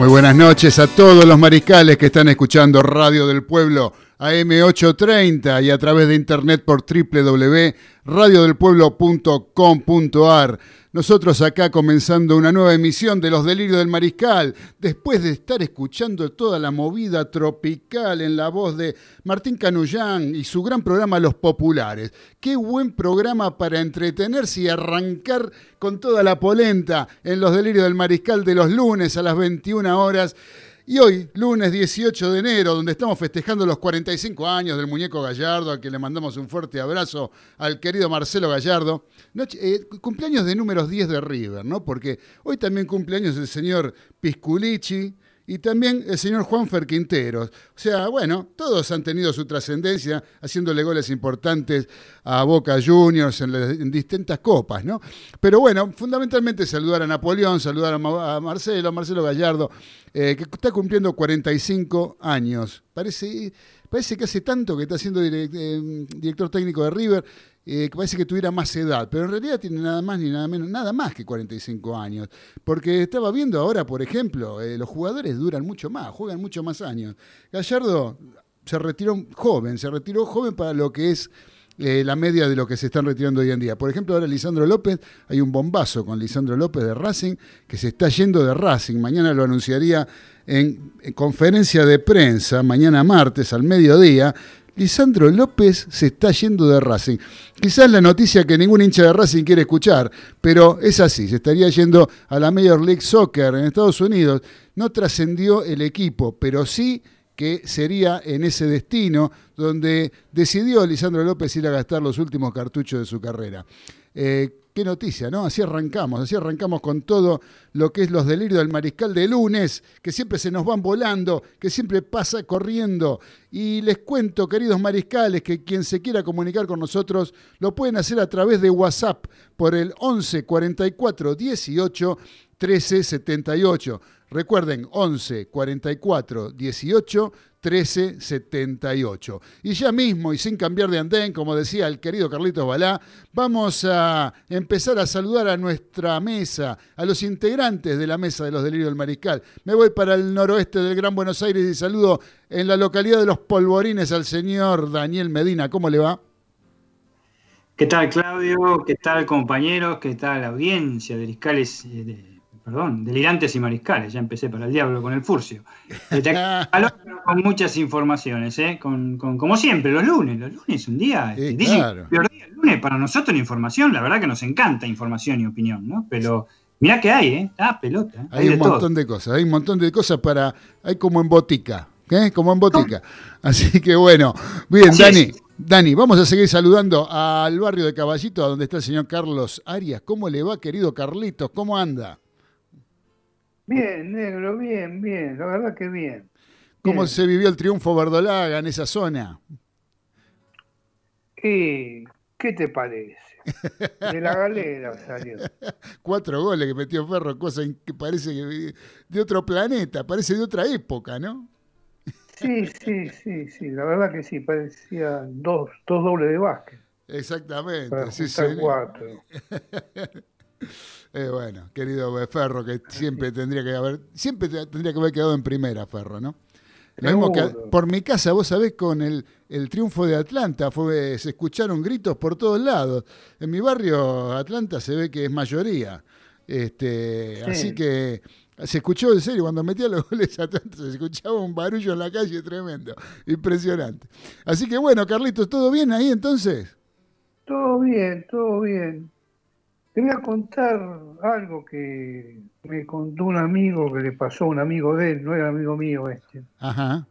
Muy buenas noches a todos los mariscales que están escuchando Radio del Pueblo AM830 y a través de internet por www.radiodelpueblo.com.ar. Nosotros acá comenzando una nueva emisión de Los Delirios del Mariscal, después de estar escuchando toda la movida tropical en la voz de Martín Canullán y su gran programa Los Populares. Qué buen programa para entretenerse y arrancar con toda la polenta en Los Delirios del Mariscal de los lunes a las 21 horas. Y hoy, lunes 18 de enero, donde estamos festejando los 45 años del muñeco Gallardo, al que le mandamos un fuerte abrazo al querido Marcelo Gallardo. Eh, cumpleaños de números 10 de River, ¿no? Porque hoy también cumpleaños el señor Pisculici, y también el señor Juanfer Quinteros. O sea, bueno, todos han tenido su trascendencia haciéndole goles importantes a Boca Juniors en, distintas copas, ¿no? Pero bueno, fundamentalmente saludar a Napoleón, saludar a, Marcelo, Marcelo Gallardo, eh, que está cumpliendo 45 años. Parece, parece que hace tanto que está siendo eh, director técnico de River eh, que parece que tuviera más edad, pero en realidad tiene nada más ni nada menos, nada más que 45 años. Porque estaba viendo ahora, por ejemplo, los jugadores duran mucho más, juegan mucho más años. Gallardo se retiró joven, se retiró joven para lo que es eh, la media de lo que se están retirando hoy en día. Por ejemplo, ahora Lisandro López, hay un bombazo con Lisandro López de Racing, que se está yendo de Racing. Mañana lo anunciaría en conferencia de prensa, mañana martes al mediodía, Lisandro López se está yendo de Racing. Quizás la noticia que ningún hincha de Racing quiere escuchar, pero es así, se estaría yendo a la Major League Soccer en Estados Unidos. No trascendió el equipo, pero sí que sería en ese destino donde decidió Lisandro López ir a gastar los últimos cartuchos de su carrera. Eh, qué noticia, ¿no? Así arrancamos, así arrancamos con todo lo que es los delirios del mariscal de lunes, que siempre se nos van volando, que siempre pasa corriendo. Y les cuento, queridos mariscales, que quien se quiera comunicar con nosotros lo pueden hacer a través de WhatsApp por el 11 44 18 13 78. Recuerden, 11 44 18 1378. Y ya mismo, y sin cambiar de andén, como decía el querido Carlitos Balá, vamos a empezar a saludar a nuestra mesa, a los integrantes de la mesa de los delirios del mariscal. Me voy para el noroeste del Gran Buenos Aires y saludo en la localidad de Los Polvorines al señor Daniel Medina. ¿Cómo le va? ¿Qué tal, Claudio? ¿Qué tal, compañeros? ¿Qué tal, audiencia de Mariscales? Eh, perdón, delirantes y mariscales, ya empecé para el diablo con el furcio. con muchas informaciones, ¿eh? Con, como siempre, los lunes, los lunes un día, este, el lunes para nosotros la información, la verdad que nos encanta información y opinión, ¿no? Pero mirá que hay, ¿eh? Ah, pelota. Hay, un montón de cosas, hay un montón de cosas para, hay como en botica, ¿eh? Como en botica. Así que bueno, bien, Dani. Dani, vamos a seguir saludando al barrio de Caballito, donde está el señor Carlos Arias. ¿Cómo le va, querido Carlitos? ¿Cómo anda? Bien, negro, bien, bien, la verdad que bien. ¿Cómo se vivió el triunfo verdolaga en esa zona? ¿qué te parece? De la galera salió. Cuatro goles que metió Ferro, cosa que parece de otro planeta, parece de otra época, ¿no? Sí, sí, sí, sí, la verdad que sí, parecía dos, dos dobles de básquet. Exactamente, sí, sí. cuatro. Eh, bueno, querido Ferro, que siempre tendría que haber, siempre tendría que haber quedado en primera, Ferro, ¿no? Lo mismo que por mi casa, vos sabés, con el, triunfo de Atlanta, fue, se escucharon gritos por todos lados. En mi barrio, Atlanta se ve que es mayoría. Este, Así que Se escuchó en serio, cuando metía los goles a se escuchaba un barullo en la calle tremendo. Impresionante. Así que bueno, Carlitos, ¿todo bien ahí entonces? Todo bien, todo bien. Te voy a contar algo que me contó un amigo que le pasó a un amigo de él, no era amigo mío este. Ajá.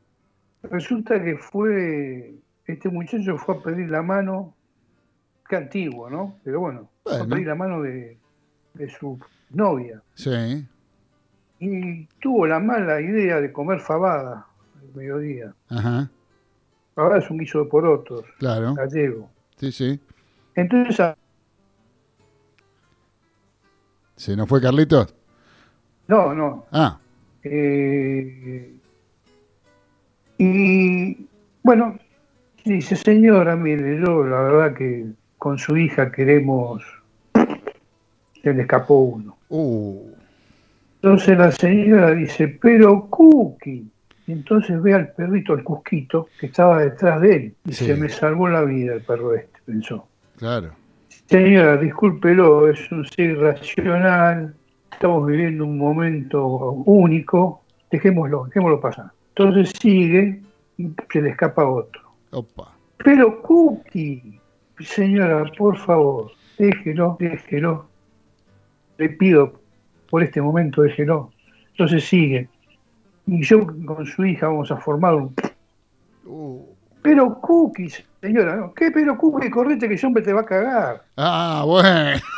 Resulta que fue, este muchacho fue a pedir la mano, qué antiguo, ¿no? Pero bueno, fue a pedir la mano de, de su novia. Sí. Y tuvo la mala idea de comer fabada al mediodía. Ajá. Fabada es un guiso de porotos, Claro. gallego. Sí, sí. Entonces, ¿Se nos fue Carlitos? no, no. Ah, eh, y bueno, dice, señora, mire, yo la verdad que con su hija queremos, se le escapó uno. uh, Entonces la señora dice, pero Cookie. Y entonces ve al perrito, al Cusquito, que estaba detrás de él. Y Sí. se me salvó la vida el perro este, pensó. claro. Señora, discúlpelo, es un ser irracional, estamos viviendo un momento único, dejémoslo, dejémoslo pasar. Entonces sigue y se le escapa otro. Opa. Pero Cookie, señora, por favor, déjelo, déjelo. Le pido por este momento, déjelo. Entonces sigue. Y yo con su hija vamos a formar un... Uh. Pero Cookie, señora, ¿no? ¿qué pero Cookie? Correte que hombre te va a cagar. Ah, bueno.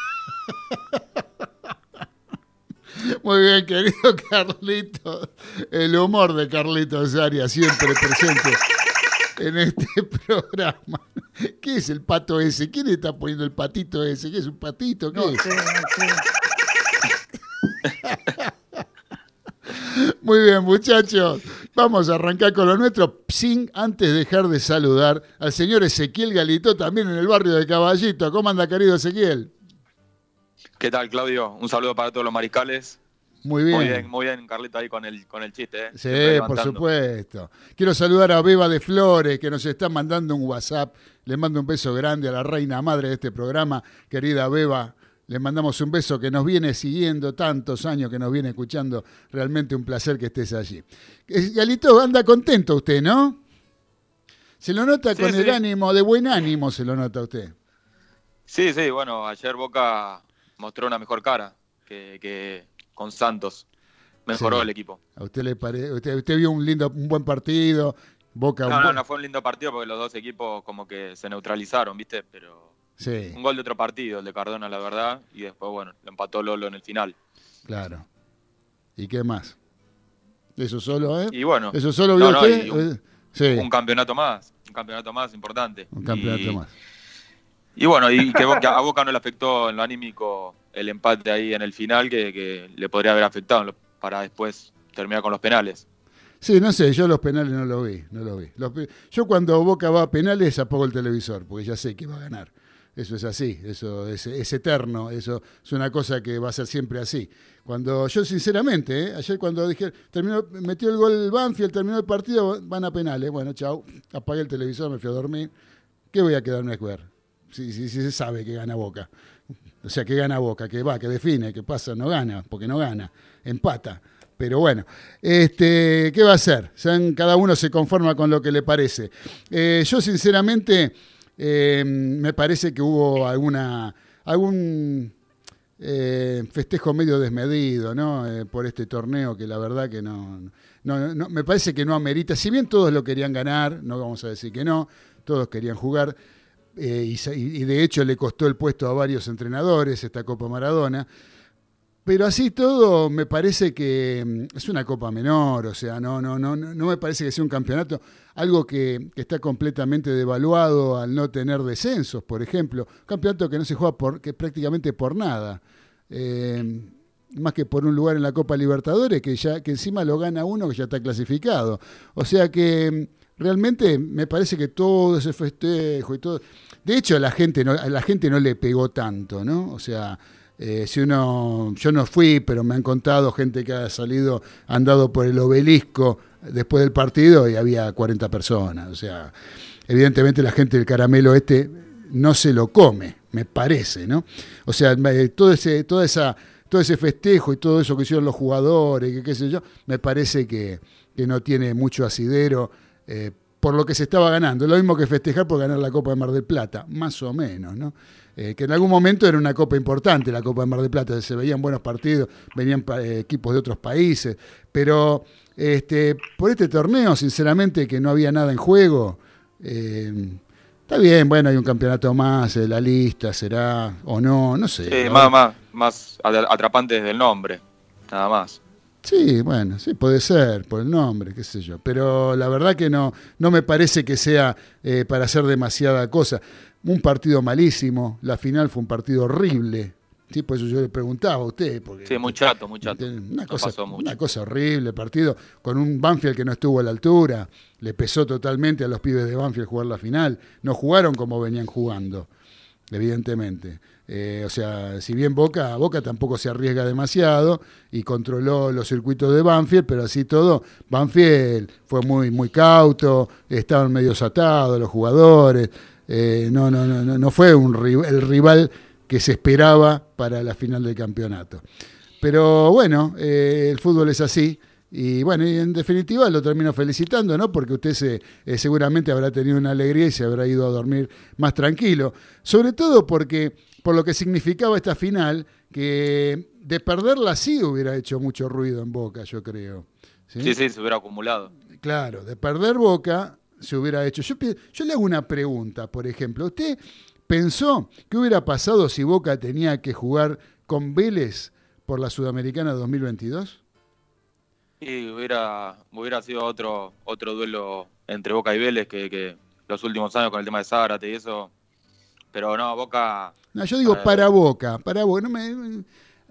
Muy bien, querido Carlitos. El humor de Carlitos Arias siempre presente en este programa. ¿Qué es el pato ese? ¿Quién le está poniendo el patito ese? ¿Qué es un patito? ¿Qué No es? no sé. Muy bien, muchachos. Vamos a arrancar con lo nuestro, sin antes dejar de saludar al señor Ezequiel Galito, también en el barrio de Caballito. ¿Cómo anda, querido Ezequiel? ¿Qué tal, Claudio? Un saludo para todos los mariscales. Muy bien. Muy bien, muy bien, Carlito, ahí con el, con el chiste. ¿eh? Sí, por supuesto. Quiero saludar a Beba de Flores, que nos está mandando un WhatsApp. Le mando un beso grande a la reina madre de este programa, querida Beba. Le mandamos un beso que nos viene siguiendo tantos años, que nos viene escuchando. Realmente un placer que estés allí. Galito, anda contento usted, ¿no? Se lo nota Sí, con el ánimo, de buen ánimo se lo nota usted. Sí, sí, bueno, ayer Boca mostró una mejor cara que, que con Santos. Mejoró Sí. el equipo. A usted le pare... usted, usted vio un lindo, un buen partido. Boca un No, no, buen- no fue un lindo partido porque los dos equipos como que se neutralizaron, ¿viste? Pero Sí, un gol de otro partido, el de Cardona, la verdad. Y después, bueno, lo empató Lolo en el final. claro. ¿Y qué más? Eso solo, ¿eh? Y bueno, ¿Eso solo vio no, usted? un- Eh, sí, un campeonato más. Un campeonato más importante. un campeonato Y- más. Y bueno, y que a Boca no le afectó en lo anímico el empate ahí en el final, que, que le podría haber afectado para después terminar con los penales. Sí, no sé, yo los penales no los vi, no los vi. Los yo cuando Boca va a penales apago el televisor, porque ya sé que va a ganar. Eso es así, eso es, es eterno, eso es una cosa que va a ser siempre así. Cuando yo sinceramente, ¿eh? ayer cuando dije, terminó, metió el gol Banfield, terminó el partido, van a penales. Bueno, chau, apagué el televisor, me fui a dormir. ¿Qué voy a quedarme a jugar? Si, se sabe que gana Boca. O sea, que gana Boca, que va, que define, que pasa, no gana, porque no gana, empata. Pero bueno, este, ¿qué va a hacer? Cada uno se conforma con lo que le parece. Eh, yo sinceramente eh, me parece que hubo alguna algún eh, festejo medio desmedido. Eh, por este torneo que la verdad que no, no, me parece que no amerita. Si bien todos lo querían ganar, no vamos a decir que no, todos querían jugar. y de hecho le costó el puesto a varios entrenadores esta Copa Maradona. Pero así todo me parece que mm, es una copa menor, o sea, no, no, no, no me parece que sea un campeonato, algo que, que está completamente devaluado al no tener descensos, por ejemplo. Campeonato que no se juega por, que prácticamente por nada. Eh, más que por un lugar en la Copa Libertadores, que ya, que encima lo gana uno que ya está clasificado. O sea que mm, realmente me parece que todo ese festejo y todo. De hecho, a la gente no, a la gente no le pegó tanto, ¿no? O sea, eh, si uno, yo no fui, pero me han contado gente que ha salido, andado por el obelisco después del partido y había 40 personas. O sea, evidentemente la gente del caramelo este no se lo come, me parece, ¿no? O sea, todo ese, toda esa, todo ese festejo y todo eso que hicieron los jugadores, que sé yo, me parece que, que no tiene mucho asidero eh, por lo que se estaba ganando. Lo mismo que festejar por ganar la Copa de Mar del Plata, más o menos, ¿no? Eh, que en algún momento era una copa importante, la Copa de Mar del Plata, se veían buenos partidos, venían eh, equipos de otros países, pero este, por este torneo, sinceramente, que no había nada en juego, eh, está bien, bueno, hay un campeonato más, la lista será o no, no sé. Sí, más, más, más atrapante desde el nombre, nada más. Sí, bueno, sí, puede ser, por el nombre, qué sé yo. Pero la verdad que no, no me parece que sea para hacer demasiada cosa un partido malísimo, la final fue un partido horrible. Sí, por eso yo le preguntaba a usted. Porque, sí, muy chato, muy chato. Una, cosa, una cosa horrible, partido con un Banfield que no estuvo a la altura, le pesó totalmente a los pibes de Banfield jugar la final, no jugaron como venían jugando, evidentemente. Eh, o sea, si bien Boca, Boca tampoco se arriesga demasiado y controló los circuitos de Banfield, pero así todo, Banfield fue muy, muy cauto, estaban medio atados los jugadores, eh, no, no, no, no fue un, el rival que se esperaba para la final del campeonato. Pero bueno, eh, el fútbol es así. Y bueno, y en definitiva lo termino felicitando, ¿no? Porque usted se, eh, seguramente habrá tenido una alegría y se habrá ido a dormir más tranquilo. Sobre todo porque, por lo que significaba esta final, que de perderla sí hubiera hecho mucho ruido en Boca, yo creo. Sí, sí, sí se hubiera acumulado. Claro, de perder Boca se hubiera hecho. Yo, yo le hago una pregunta, por ejemplo. ¿Usted pensó qué hubiera pasado si Boca tenía que jugar con Vélez por la Sudamericana 2022? Sí, hubiera, hubiera sido otro, otro duelo entre Boca y Vélez que, los últimos años con el tema de Zárate y eso. Pero no, Boca. No, yo digo para Boca, para Boca. No me,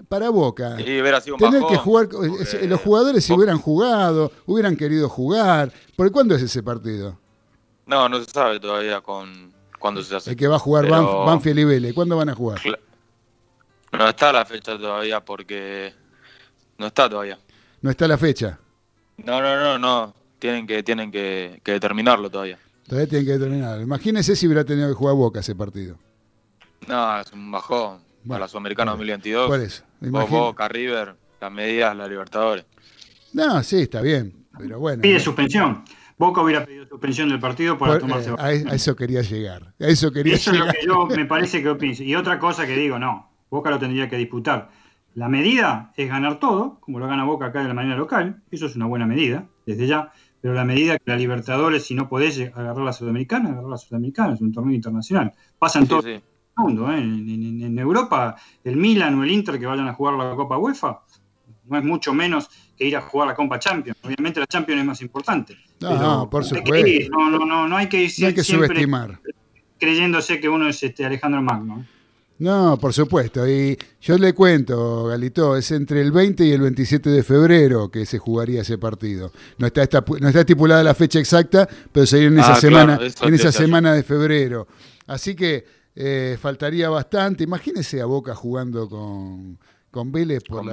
para Boca. Sí, hubiera sido Tener que jugar, los jugadores si hubieran jugado, hubieran querido jugar. ¿Por cuándo es ese partido? No, no se sabe todavía con cuándo se hace. El que va a jugar Banfield y Vélez, ¿cuándo van a jugar? No está la fecha todavía porque no está todavía. ¿No está la fecha? No, no, no, no. Tienen que, tienen que, determinarlo todavía. Todavía tienen que determinarlo. Imagínese si hubiera tenido que jugar Boca ese partido. No, es un bajón. Para la Sudamericana 2022. ¿Cuál es? Boca, River, las medidas, la Libertadores. No, sí, está bien. Pero bueno. Pide suspensión. Boca hubiera pedido suspensión del partido para tomarse. Eh, a, eso quería llegar. A eso quería eso es lo que yo me parece que pienso. Y otra cosa que digo, no, Boca lo tendría que disputar. La medida es ganar todo, como lo gana Boca acá de la manera local. Eso es una buena medida, desde ya. Pero la medida que la Libertadores, si no podés agarrar la Sudamericana, agarrar la Sudamericana, es un torneo internacional. Pasan todo el mundo. ¿eh? En, Europa, el Milan o el Inter que vayan a jugar la Copa UEFA, no es mucho menos que ir a jugar la Copa Champions. Obviamente la Champions es más importante. No, por supuesto. no, no, no, no hay que, no hay que subestimar. Creyéndose que uno es este Alejandro Magno. No, por supuesto. Y yo le cuento, Galito, es entre el 20 y el 27 de febrero que se jugaría ese partido. No está, no está estipulada la fecha exacta, pero sería en esa ah, semana, en esa semana de febrero. Así que eh, faltaría bastante. Imagínese a Boca jugando con, con Vélez por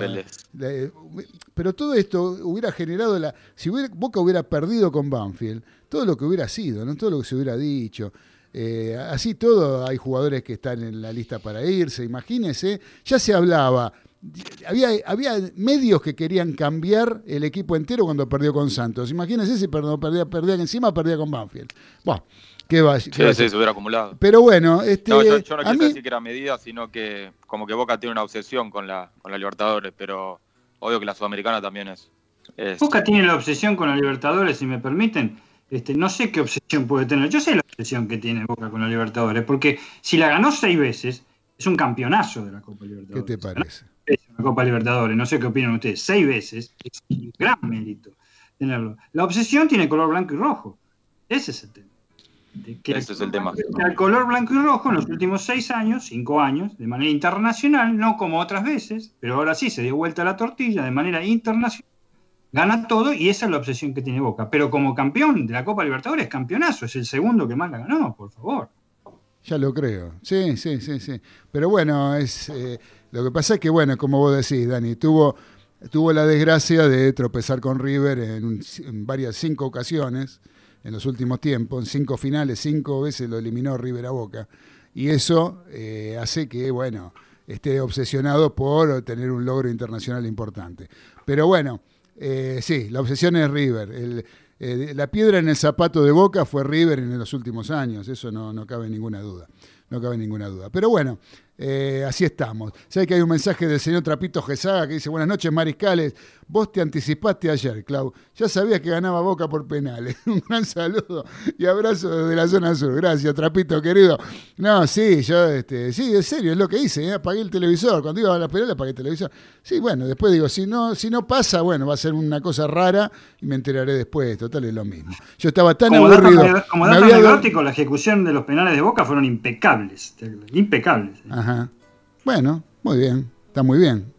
pero todo esto hubiera generado la si Boca hubiera perdido con Banfield todo lo que hubiera sido no todo lo que se hubiera dicho. Eh, así todo hay jugadores que están en la lista para irse imagínense ya se hablaba había, había medios que querían cambiar el equipo entero cuando perdió con Santos imagínense si perdía, perdía, perdía encima perdía con Banfield bueno que va, sí, sí, se hubiera acumulado. Pero bueno, este, no, yo, no quiero decir que era medida, sino que como que Boca tiene una obsesión con la, con la Libertadores, pero obvio que la Sudamericana también es, Boca tiene la obsesión con la Libertadores, si me permiten. Este, no sé qué obsesión puede tener. Yo sé la obsesión que tiene Boca con la Libertadores, porque si la ganó seis veces, es un campeonazo de la Copa Libertadores. ¿Qué te parece? La Copa Libertadores, no sé qué opinan ustedes. Seis veces, es un gran mérito tenerlo. La obsesión tiene color blanco y rojo. Ese es el tema. Ese es el tema. El color blanco y rojo en los últimos seis años, cinco años, de manera internacional, no como otras veces, pero ahora sí se dio vuelta la tortilla de manera internacional, gana todo y esa es la obsesión que tiene Boca. Pero como campeón de la Copa Libertadores, campeonazo, es el segundo que más la ganó, por favor. Ya lo creo. Sí, sí, sí, sí. Pero bueno, es eh, lo que pasa es que, bueno, como vos decís, Dani, tuvo, tuvo la desgracia de tropezar con River en, varias, cinco ocasiones en los últimos tiempos, en cinco finales, cinco veces lo eliminó River a Boca. Y eso eh, hace que, bueno, esté obsesionado por tener un logro internacional importante. Pero bueno, eh, sí, la obsesión es River. Eh, la piedra en el zapato de Boca fue River en los últimos años, eso no, no cabe ninguna duda. No cabe ninguna duda. Pero bueno, eh, así estamos. Sé que hay un mensaje del señor Trapito Gesaga que dice, buenas noches mariscales, vos te anticipaste ayer, Clau. Ya sabías que ganaba Boca por penales. un gran saludo y abrazo desde la zona sur. Gracias, Trapito querido. No, sí, yo, este, sí, en serio, es lo que hice, ¿eh? apagué el televisor. Cuando iba a la penales apagué el televisor. Sí, bueno, después digo, si no, si no pasa, bueno, va a ser una cosa rara y me enteraré después, total es lo mismo. Yo estaba tan aburrido. como dato había... la ejecución de los penales de Boca fueron impecables, impecables. Bueno, muy bien, está muy bien.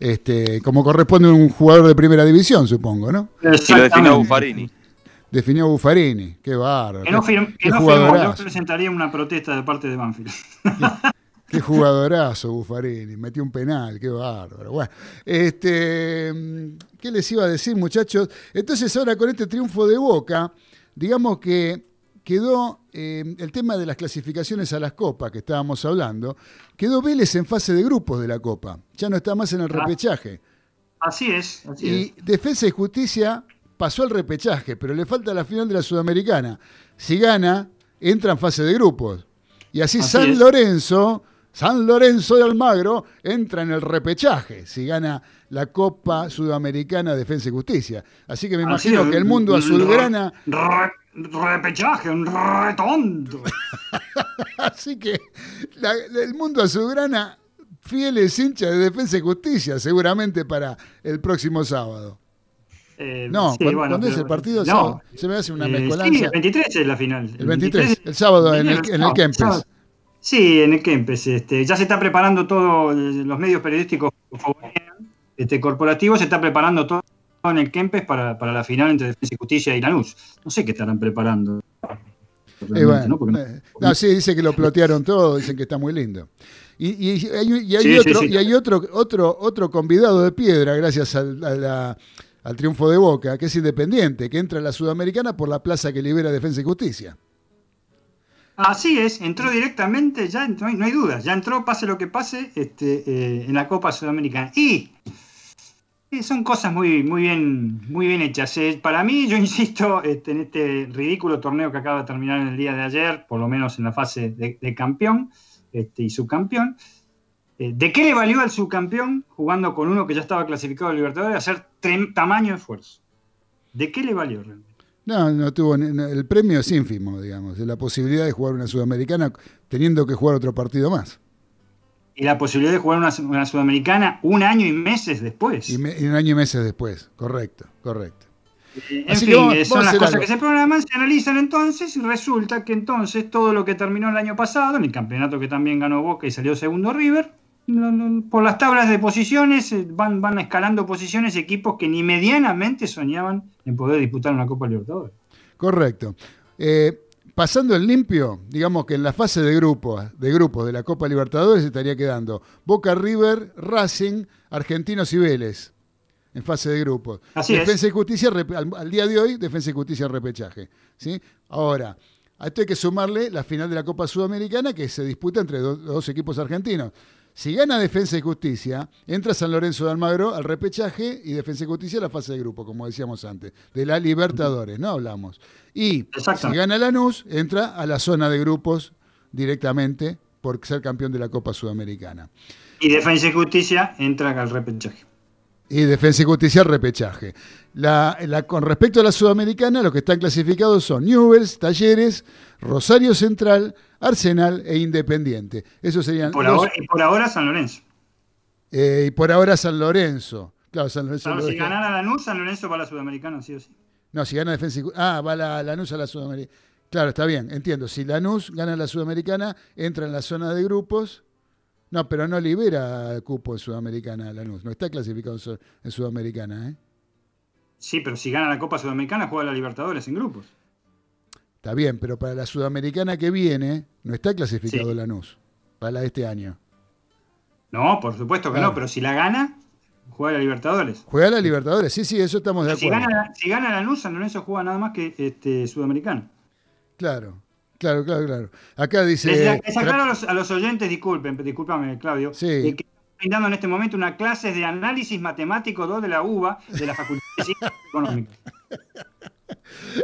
Este, como corresponde a un jugador de primera división, supongo, ¿no? Y lo definió Buffarini. Definió Buffarini, qué bárbaro. Que no, yo presentaría una protesta de parte de Banfield. Qué, jugadorazo Buffarini, metió un penal, qué bárbaro. Bueno, este, ¿qué les iba a decir, muchachos? Entonces, ahora con este triunfo de Boca, digamos que quedó eh, el tema de las clasificaciones a las copas que estábamos hablando, quedó Vélez en fase de grupos de la copa, ya no está más en el ah. repechaje. Así es. Así y Defensa y Justicia pasó al repechaje, pero le falta la final de la Sudamericana. Si gana, entra en fase de grupos. Y así, San Lorenzo, San Lorenzo de Almagro, entra en el repechaje. Si gana la Copa Sudamericana Defensa y Justicia. Así que me imagino que el mundo azulgrana repechaje, un retonto. Así que el mundo azulgrana, fieles hinchas de Defensa y Justicia, seguramente para el próximo sábado. Eh, no, ¿cuándo, es el partido? No, se me hace una eh, mezcolanza. Sí, el 23 es la final. El 23, el, sábado en el, en el Kempes. Sí, en el Kempes. Este, ya se está preparando todo, los medios periodísticos este, corporativos, se está preparando todo en el Kempes para, la final entre Defensa y Justicia y Lanús. No sé qué estarán preparando. Eh, ¿no? sí, dice que lo plotearon todo, dicen que está muy lindo. Y, hay, otro, y hay otro, otro, otro convidado de piedra, gracias al, triunfo de Boca, que es independiente, que entra a la Sudamericana por la plaza que libera Defensa y Justicia. Así es, entró directamente, ya no hay, no hay dudas, ya entró, pase lo que pase, este, eh, en la Copa Sudamericana. Y son cosas muy, muy, bien, muy bien hechas. Eh, para mí, yo insisto, este, en este ridículo torneo que acaba de terminar en el día de ayer, por lo menos en la fase de, campeón este, y subcampeón, eh, ¿de qué le valió al subcampeón jugando con uno que ya estaba clasificado al Libertadores hacer tamaño esfuerzo? ¿De qué le valió realmente? No, no tuvo el premio es ínfimo, digamos, de la posibilidad de jugar una sudamericana teniendo que jugar otro partido más y la posibilidad de jugar una, sudamericana un año y meses después. Y, un año y meses después, correcto, correcto. Eh, en fin, son las cosas que se programan, se analizan entonces y resulta que entonces todo lo que terminó el año pasado, en el campeonato que también ganó Boca y salió segundo River, por las tablas de posiciones eh, van, van escalando posiciones equipos que ni medianamente soñaban en poder disputar una Copa Libertadores. Correcto. Eh, pasando el limpio, digamos que en la fase de grupos de, grupos de la Copa Libertadores estaría quedando Boca River, Racing, Argentinos y Vélez. En fase de grupos. Así Defensa y Justicia, al, día de hoy, Defensa y Justicia repechaje. ¿sí? Ahora, a esto hay que sumarle la final de la Copa Sudamericana que se disputa entre dos equipos argentinos. Si gana Defensa y Justicia, entra San Lorenzo de Almagro al repechaje y Defensa y Justicia a la fase de grupo, como decíamos antes, de la Libertadores, ¿no? Hablamos. Y si gana Lanús, entra a la zona de grupos directamente por ser campeón de la Copa Sudamericana. Y Defensa y Justicia entra al repechaje. Y Defensa y Justicia repechaje. con respecto a la Sudamericana, los que están clasificados son Newells, Talleres, Rosario Central, Arsenal e Independiente. Eso serían. Y por, ahora, y por ahora, San Lorenzo. Eh, y por ahora San Lorenzo. Claro, San Lorenzo. si ganara Lanús, San Lorenzo va a la Sudamericana, sí o sí. No, si gana Defensa y Ah, va la Lanús a la Sudamericana. Claro, está bien, entiendo. Si Lanús gana la Sudamericana, entra en la zona de grupos. No, pero no libera cupo en Sudamericana Lanús. No está clasificado en Sudamericana, ¿eh? Sí, pero si gana la Copa Sudamericana, juega la Libertadores en grupos. Está bien, pero para la sudamericana que viene no está clasificado Lanús, para la de este año. No, por supuesto que no, pero si la gana, juega la Libertadores. Juega la Libertadores, sí, sí, eso estamos de acuerdo. Si gana, si gana Lanús, San Lorenzo juega nada más que este, sudamericano. Claro. Claro, claro, claro. Acá dice. Les, aclaro a los, a los, oyentes, disculpen, discúlpame, Claudio. Sí. Eh, que brindando en este momento una clase de análisis matemático 2 de la UBA de la Facultad de Ciencias Económicas.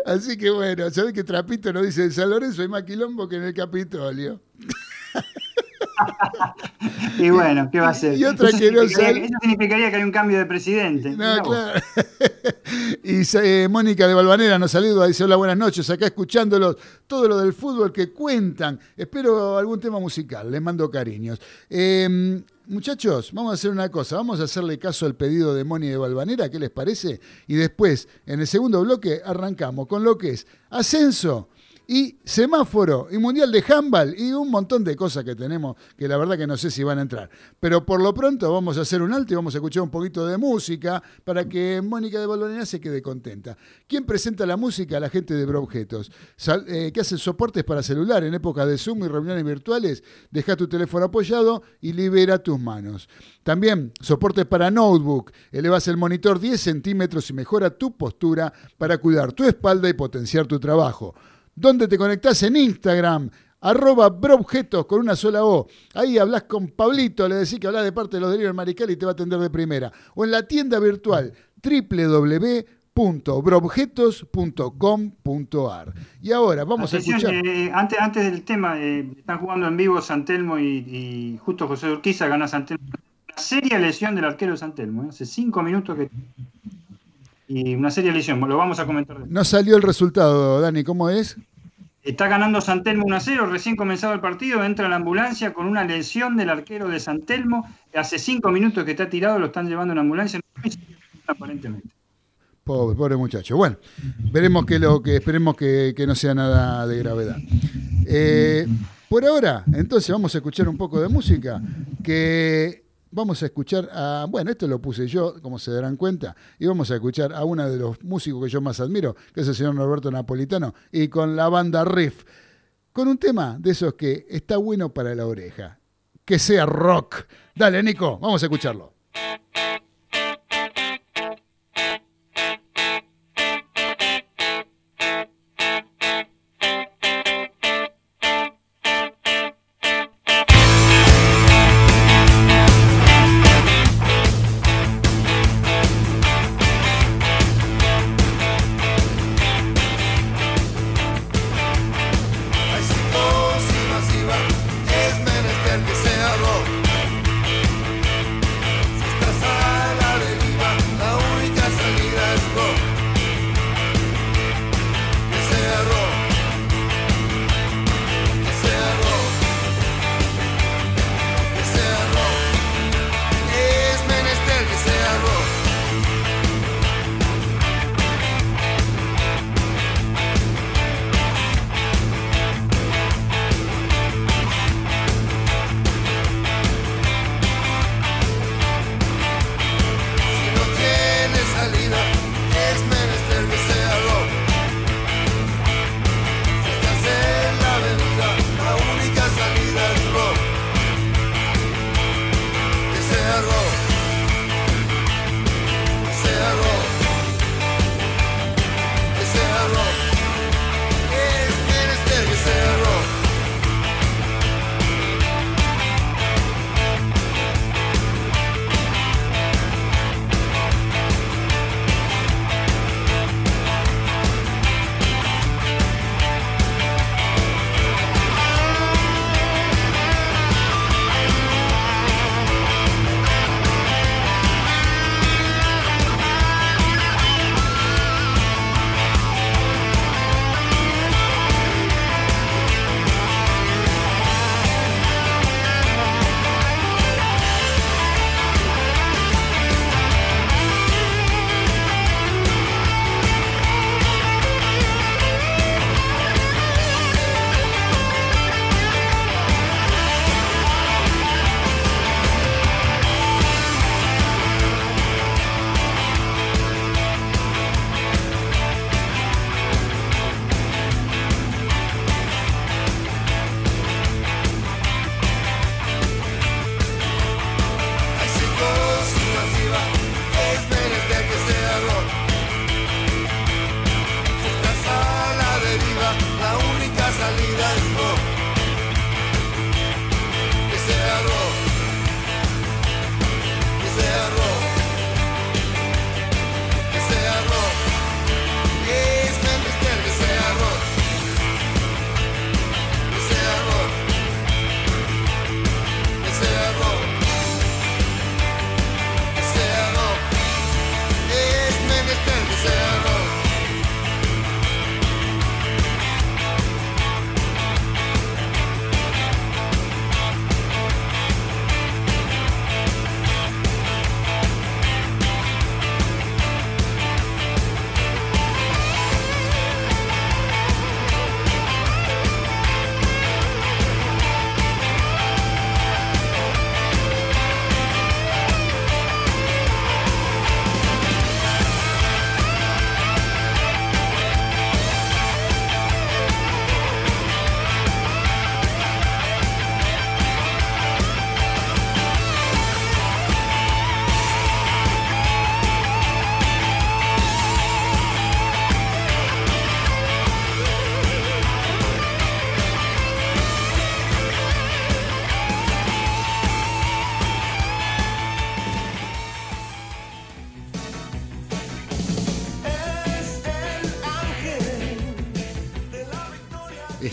Así que bueno, ¿sabes que Trapito no dice en San Lorenzo hay más quilombo que en el Capitolio? y bueno, ¿qué va a ser? Y otra eso, que no significaría, sale... eso significaría que hay un cambio de presidente. No, claro. y eh, Mónica de Balvanera nos saluda, dice hola, buenas noches, acá escuchándolos todo lo del fútbol que cuentan. Espero algún tema musical, les mando cariños. Eh, muchachos, vamos a hacer una cosa, vamos a hacerle caso al pedido de Moni de Balvanera, ¿qué les parece? Y después, en el segundo bloque, arrancamos con lo que es ascenso y semáforo y mundial de handball y un montón de cosas que tenemos que la verdad que no sé si van a entrar. Pero por lo pronto vamos a hacer un alto y vamos a escuchar un poquito de música para que Mónica de Balvanera se quede contenta. ¿Quién presenta la música? La gente de Broobjetos, eh, que hace soportes para celular en época de Zoom y reuniones virtuales. Deja tu teléfono apoyado y libera tus manos. También soportes para notebook. Elevas el monitor 10 centímetros y mejora tu postura para cuidar tu espalda y potenciar tu trabajo donde te conectás en Instagram, arroba broobjetos con una sola O. Ahí hablas con Pablito, le decís que hablas de parte de los delirios marical y te va a atender de primera. O en la tienda virtual www.broobjetos.com.ar. Y ahora vamos Atención, a escuchar. Eh, antes, antes del tema, eh, están jugando en vivo Santelmo y, y justo José Urquiza gana Santelmo. Una seria lesión del arquero Santelmo. ¿eh? Hace cinco minutos que y una seria lesión. Lo vamos a comentar. Después. No salió el resultado, Dani, ¿cómo es? Está ganando Santelmo 1 a 0, recién comenzado el partido, entra la ambulancia con una lesión del arquero de Santelmo. Hace cinco minutos que está tirado, lo están llevando en ambulancia, aparentemente. Pobre, pobre muchacho. Bueno, veremos que lo que esperemos que, que no sea nada de gravedad. Eh, por ahora, entonces vamos a escuchar un poco de música que vamos a escuchar a, bueno, esto lo puse yo, como se darán cuenta, y vamos a escuchar a uno de los músicos que yo más admiro, que es el señor Norberto Napolitano, y con la banda Riff, con un tema de esos que está bueno para la oreja, que sea rock. Dale, Nico, vamos a escucharlo.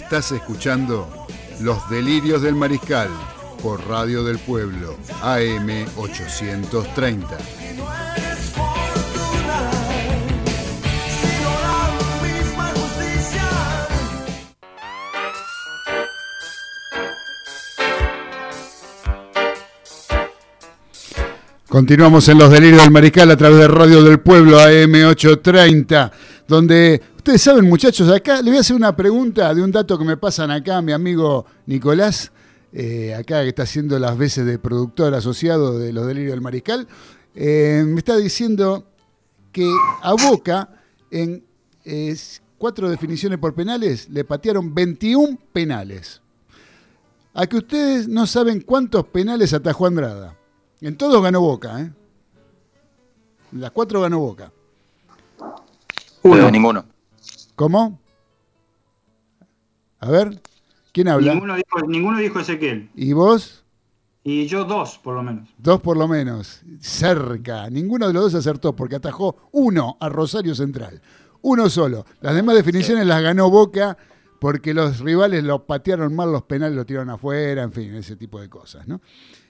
Estás escuchando Los Delirios del Mariscal por Radio del Pueblo, AM 830. Continuamos en Los Delirios del Mariscal a través de Radio del Pueblo AM830, donde ustedes saben muchachos, acá le voy a hacer una pregunta de un dato que me pasan acá, mi amigo Nicolás, eh, acá que está haciendo las veces de productor asociado de Los Delirios del Mariscal, eh, me está diciendo que a Boca en eh, cuatro definiciones por penales le patearon 21 penales. A que ustedes no saben cuántos penales atajó Andrada. En todos ganó Boca, ¿eh? En las cuatro ganó Boca. Uno. ninguno. ¿Cómo? A ver, ¿quién habla? Ninguno dijo, ninguno dijo Ezequiel. ¿Y vos? Y yo dos, por lo menos. Dos por lo menos. Cerca. Ninguno de los dos acertó porque atajó uno a Rosario Central. Uno solo. Las demás definiciones las ganó Boca porque los rivales lo patearon mal, los penales lo tiraron afuera, en fin, ese tipo de cosas, ¿no?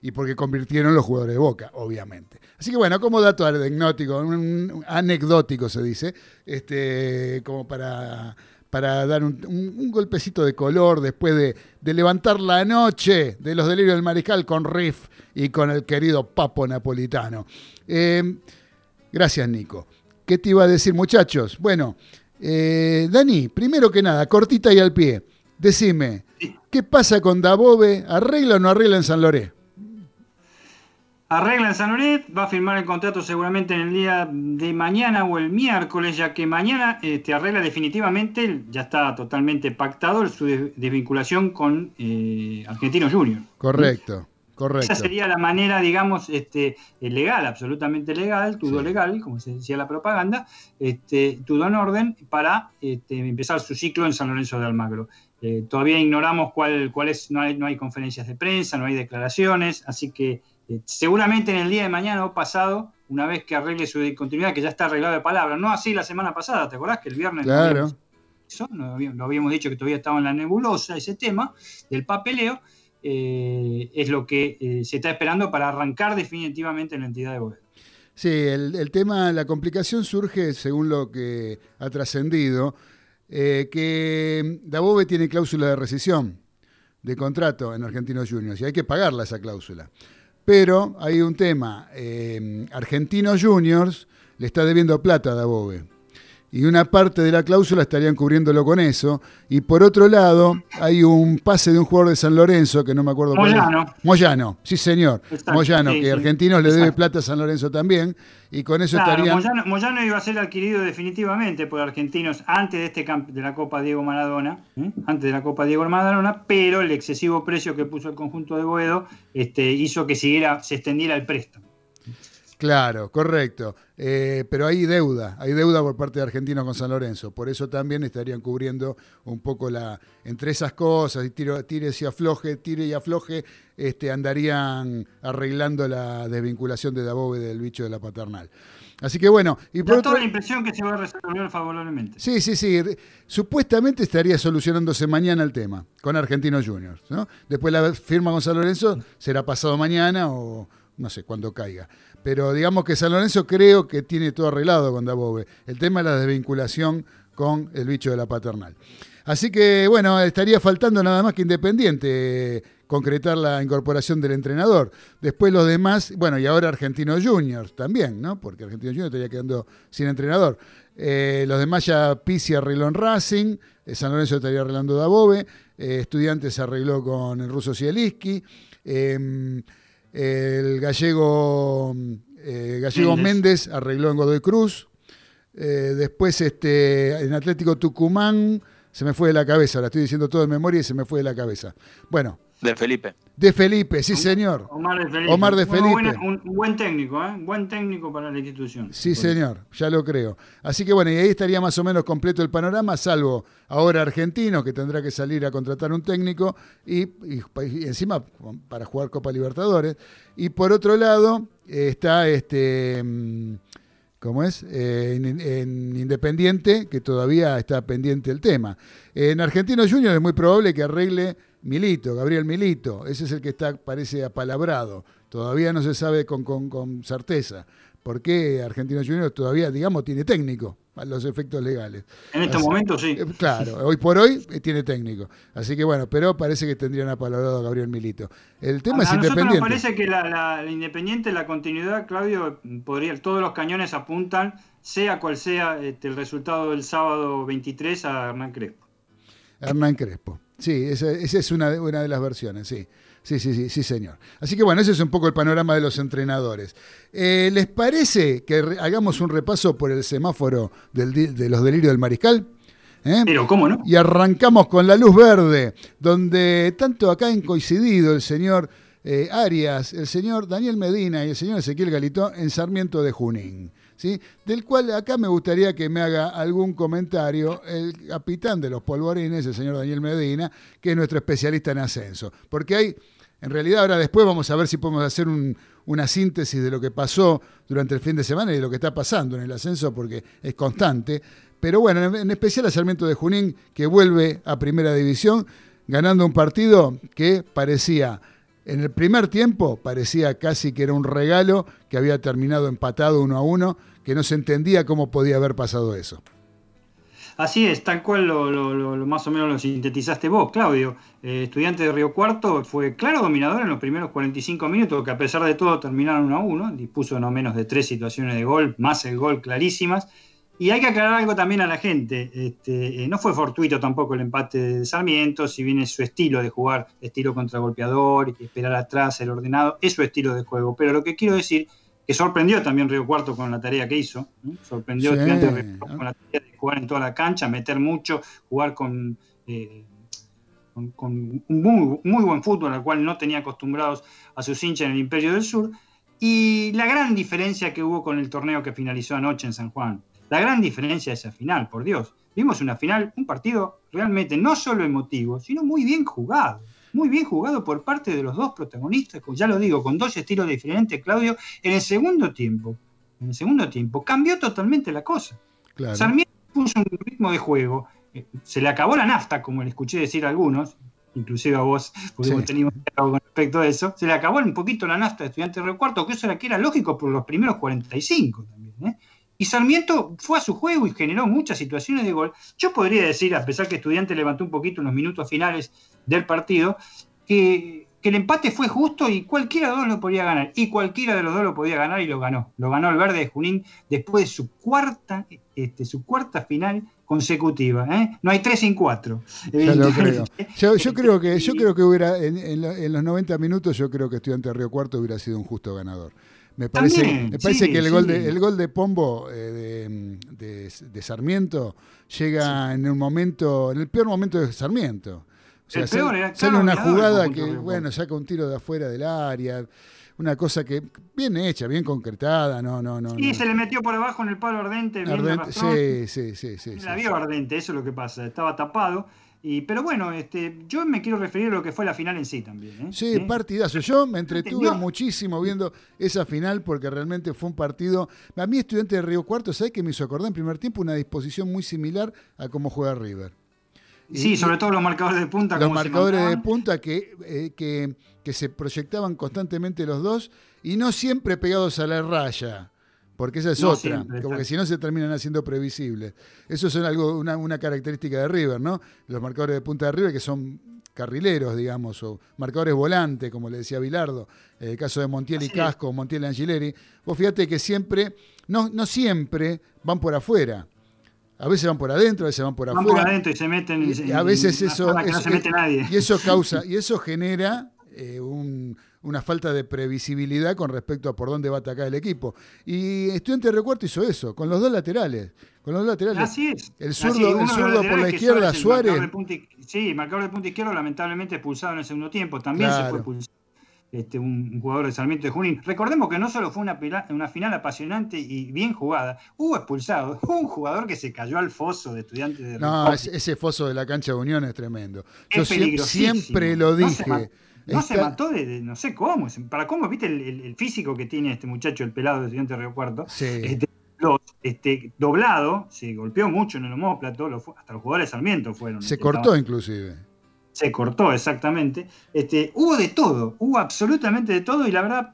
Y porque convirtieron los jugadores de Boca, obviamente. Así que bueno, como dato anecdótico, anecdótico se dice, este, como para, para dar un, golpecito de color después de, levantar la noche de los delirios del mariscal con Riff y con el querido Papo Napolitano. Eh, gracias, Nico. ¿Qué te iba a decir, muchachos? Bueno, eh, Dani, primero que nada, cortita y al pie, decime, ¿qué pasa con Dabove? ¿Arregla o no arregla en San Loré? Arregla en San Loret, va a firmar el contrato seguramente en el día de mañana o el miércoles, ya que mañana te este, arregla definitivamente, ya está totalmente pactado su desvinculación con eh, Argentino Junior. Correcto. Correcto. Esa sería la manera, digamos, este, legal, absolutamente legal, todo legal, como se decía la propaganda, este, todo en orden para este, empezar su ciclo en San Lorenzo de Almagro. Eh, todavía ignoramos cuál, cuál es, no hay, no hay conferencias de prensa, no hay declaraciones, así que eh, seguramente en el día de mañana o pasado, una vez que arregle su continuidad, que ya está arreglado de palabra, no así la semana pasada, ¿te acordás que el viernes claro. no, lo habíamos dicho que todavía estaba en la nebulosa ese tema del papeleo? Eh, es lo que eh, se está esperando para arrancar definitivamente en la entidad de Boedo. Sí, el, tema, la complicación surge, según lo que ha trascendido, eh, que Dabove tiene cláusula de rescisión de contrato en Argentinos Juniors y hay que pagarla esa cláusula. Pero hay un tema, Argentinos Juniors le está debiendo plata a Dabove y una parte de la cláusula estarían cubriéndolo con eso. Y por otro lado, hay un pase de un jugador de San Lorenzo, que no me acuerdo Moyano. Cuál Moyano, sí señor. Moyano, que Argentinos le debe plata a San Lorenzo también. Y con eso estarían... Moyano, iba a ser adquirido definitivamente por Argentinos antes de, este de la Copa Diego Maradona, ¿eh? antes de la Copa Diego Maradona, pero el excesivo precio que puso el conjunto de Boedo este, hizo que siguiera, se extendiera el préstamo. Claro, correcto. Eh, pero hay deuda, hay deuda por parte de Argentinos con San Lorenzo. Por eso también estarían cubriendo un poco la. Entre esas cosas, y tiro, tire y afloje, tire y afloje, este, andarían arreglando la desvinculación de Dabove del bicho de la paternal. Así que bueno. Y por toda la impresión que se va a resolver favorablemente. Sí, sí, sí. Supuestamente estaría solucionándose mañana el tema con Argentinos Juniors. ¿no? Después la firma con San Lorenzo será pasado mañana o no sé, cuando caiga. Pero digamos que San Lorenzo creo que tiene todo arreglado con Dabove. El tema es la desvinculación con el bicho de la paternal. Así que, bueno, estaría faltando nada más que Independiente concretar la incorporación del entrenador. Después los demás, bueno, y ahora Argentinos Juniors también, ¿no? Porque Argentinos Juniors estaría quedando sin entrenador. Eh, los demás ya Pizzi arregló en Racing, eh, San Lorenzo estaría arreglando Dabove, eh, Estudiantes arregló con el ruso Zielinski. El gallego, eh, gallego Méndez. arregló en Godoy Cruz. Eh, después este, en Atlético Tucumán se me fue de la cabeza. Ahora estoy diciendo todo de memoria y se me fue de la cabeza. Bueno. De Felipe. De Felipe, sí señor. Omar de Felipe. Omar de Felipe. un buen técnico, ¿eh? Buen técnico para la institución. Sí, señor, ya lo creo. Así que bueno, y ahí estaría más o menos completo el panorama, salvo ahora argentino, que tendrá que salir a contratar un técnico y, encima para jugar Copa Libertadores. Y por otro lado está este... Mm, como es, eh, en, Independiente, que todavía está pendiente el tema. En Argentino Junior es muy probable que arregle Milito, Gabriel Milito. Ese es el que está, parece apalabrado. Todavía no se sabe con, con certeza por qué Argentino Junior todavía, digamos, tiene técnico a los efectos legales. En estos momentos sí. Eh, claro, hoy por hoy eh, tiene técnico. Así que bueno, pero parece que tendrían apalabrado a Gabriel Milito. El tema es independiente. Nos parece que la, Independiente, la continuidad, Claudio, podría, todos los cañones apuntan, sea cual sea este, el resultado del sábado 23, a Hernán Crespo. Hernán Crespo. Sí, esa, es una, una de las versiones, sí. Sí, sí, sí, sí, señor. Así que bueno, ese es un poco el panorama de los entrenadores. Eh, ¿Les parece que hagamos un repaso por el semáforo de los delirios del mariscal? ¿Eh? Pero, ¿cómo no? Y arrancamos con la luz verde, donde tanto acá han coincidido el señor eh, Arias, el señor Daniel Medina y el señor Ezequiel Galito en Sarmiento de Junín. ¿Sí? del cual acá me gustaría que me haga algún comentario el capitán de los polvorines, el señor Daniel Medina, que es nuestro especialista en ascenso. Porque hay en realidad ahora después vamos a ver si podemos hacer una síntesis de lo que pasó durante el fin de semana y de lo que está pasando en el ascenso porque es constante. Pero bueno, en especial a Sarmiento de Junín que vuelve a primera división ganando un partido que parecía, en el primer tiempo, parecía casi que era un regalo que había terminado empatado uno a uno, que no se entendía cómo podía haber pasado eso. Así es, tal cual lo, más o menos lo sintetizaste vos, Claudio. Eh, estudiante de Río Cuarto fue claro dominador en los primeros 45 minutos, que a pesar de todo terminaron 1 a 1, dispuso no menos de tres situaciones de gol, más el gol clarísimas. Y hay que aclarar algo también a la gente. Este, eh, no fue fortuito tampoco el empate de Sarmiento, si bien es su estilo de jugar, estilo contragolpeador, esperar atrás, el ordenado, es su estilo de juego. Pero lo que quiero decir que sorprendió también Río Cuarto con la tarea que hizo. Sorprendió sí, Río Cuarto con la tarea de jugar en toda la cancha, meter mucho, jugar con, eh, con, un muy, muy, buen fútbol al cual no tenía acostumbrados a sus hinchas en el Imperio del Sur. Y la gran diferencia que hubo con el torneo que finalizó anoche en San Juan. La gran diferencia de esa final, por Dios. Vimos una final, un partido realmente no solo emotivo, sino muy bien jugado muy bien jugado por parte de los dos protagonistas, ya lo digo, con dos estilos diferentes, Claudio, en el segundo tiempo. En el segundo tiempo cambió totalmente la cosa. Sarmiento puso un ritmo de juego, eh, se le acabó la nafta, como le escuché decir a algunos, inclusive a vos, porque hemos tenido con respecto a eso, se le acabó un poquito la nafta de estudiante de cuarto, que eso era que era lógico por los primeros 45 también. ¿eh? Y Sarmiento fue a su juego y generó muchas situaciones de gol. Yo podría decir, a pesar que Estudiante levantó un poquito en los minutos finales del partido, que, el empate fue justo y cualquiera de los dos lo podía ganar. Y cualquiera de los dos lo podía ganar y lo ganó. Lo ganó el Verde de Junín después de su cuarta, este, su cuarta final consecutiva. ¿eh? No hay tres sin cuatro. Ya lo creo. Yo, creo que, yo creo que hubiera, en, los 90 minutos, yo creo que Estudiante de Río Cuarto hubiera sido un justo ganador. Me parece, me parece que el, gol de, el gol de Pombo eh, de, Sarmiento llega en un momento, en el peor momento de Sarmiento. O sea, sale, una jugada que, bueno, saca un tiro de afuera del área, una cosa que bien hecha, bien concretada, no, no, no. Y se le metió por abajo en el palo ardente. ardente sí, sí, sí, sí. La vio ardente, eso es lo que pasa, estaba tapado pero bueno, este, yo me quiero referir a lo que fue la final en sí también. ¿eh? Sí, ¿Eh? partidazo. Yo me entretuve muchísimo viendo esa final porque realmente fue un partido. A mí, estudiante de Río Cuarto, ¿sabes que me hizo acordar en primer tiempo una disposición muy similar a cómo juega River? Sí, sobre todo los marcadores de punta. Los marcadores de punta que, eh, que, que se proyectaban constantemente los dos y no siempre pegados a la raya porque esa es otra, como que si no se terminan haciendo previsibles. Eso es algo, una, característica de River, ¿no? Los marcadores de punta de River que son carrileros, digamos, o marcadores volantes, como le decía Bilardo, el caso de Montiel y Casco, Montiel y Angileri, vos fíjate que siempre, no, no siempre van por afuera. A veces van por adentro, a veces van por afuera. Van por adentro y se meten. Y, a veces eso, Y eso causa, y eso genera eh, un, una falta de previsibilidad con respecto a por dónde va a atacar el equipo. Y Estudiante de Recuerto hizo eso, con los dos laterales. Con los dos laterales. Así es. El zurdo, el zurdo por la izquierda, Suárez. sí, marcador de punta izquierdo, lamentablemente expulsado en el segundo tiempo. También se fue expulsado. Este, un, jugador de Sarmiento de Junín. Recordemos que no solo fue una, una final apasionante y bien jugada, hubo expulsado, un jugador que se cayó al foso de estudiantes de No, ese foso de la cancha de Unión es tremendo. Yo siempre, lo dije. No se mató de, no sé cómo. Para cómo, viste el, físico que tiene este muchacho, el pelado de estudiante de Río Cuarto. Sí. Este, los, este, doblado, se golpeó mucho en el homóplato, hasta los jugadores de Sarmiento fueron. Se cortó inclusive. Se cortó, exactamente. Este, hubo de todo, hubo absolutamente de todo y la verdad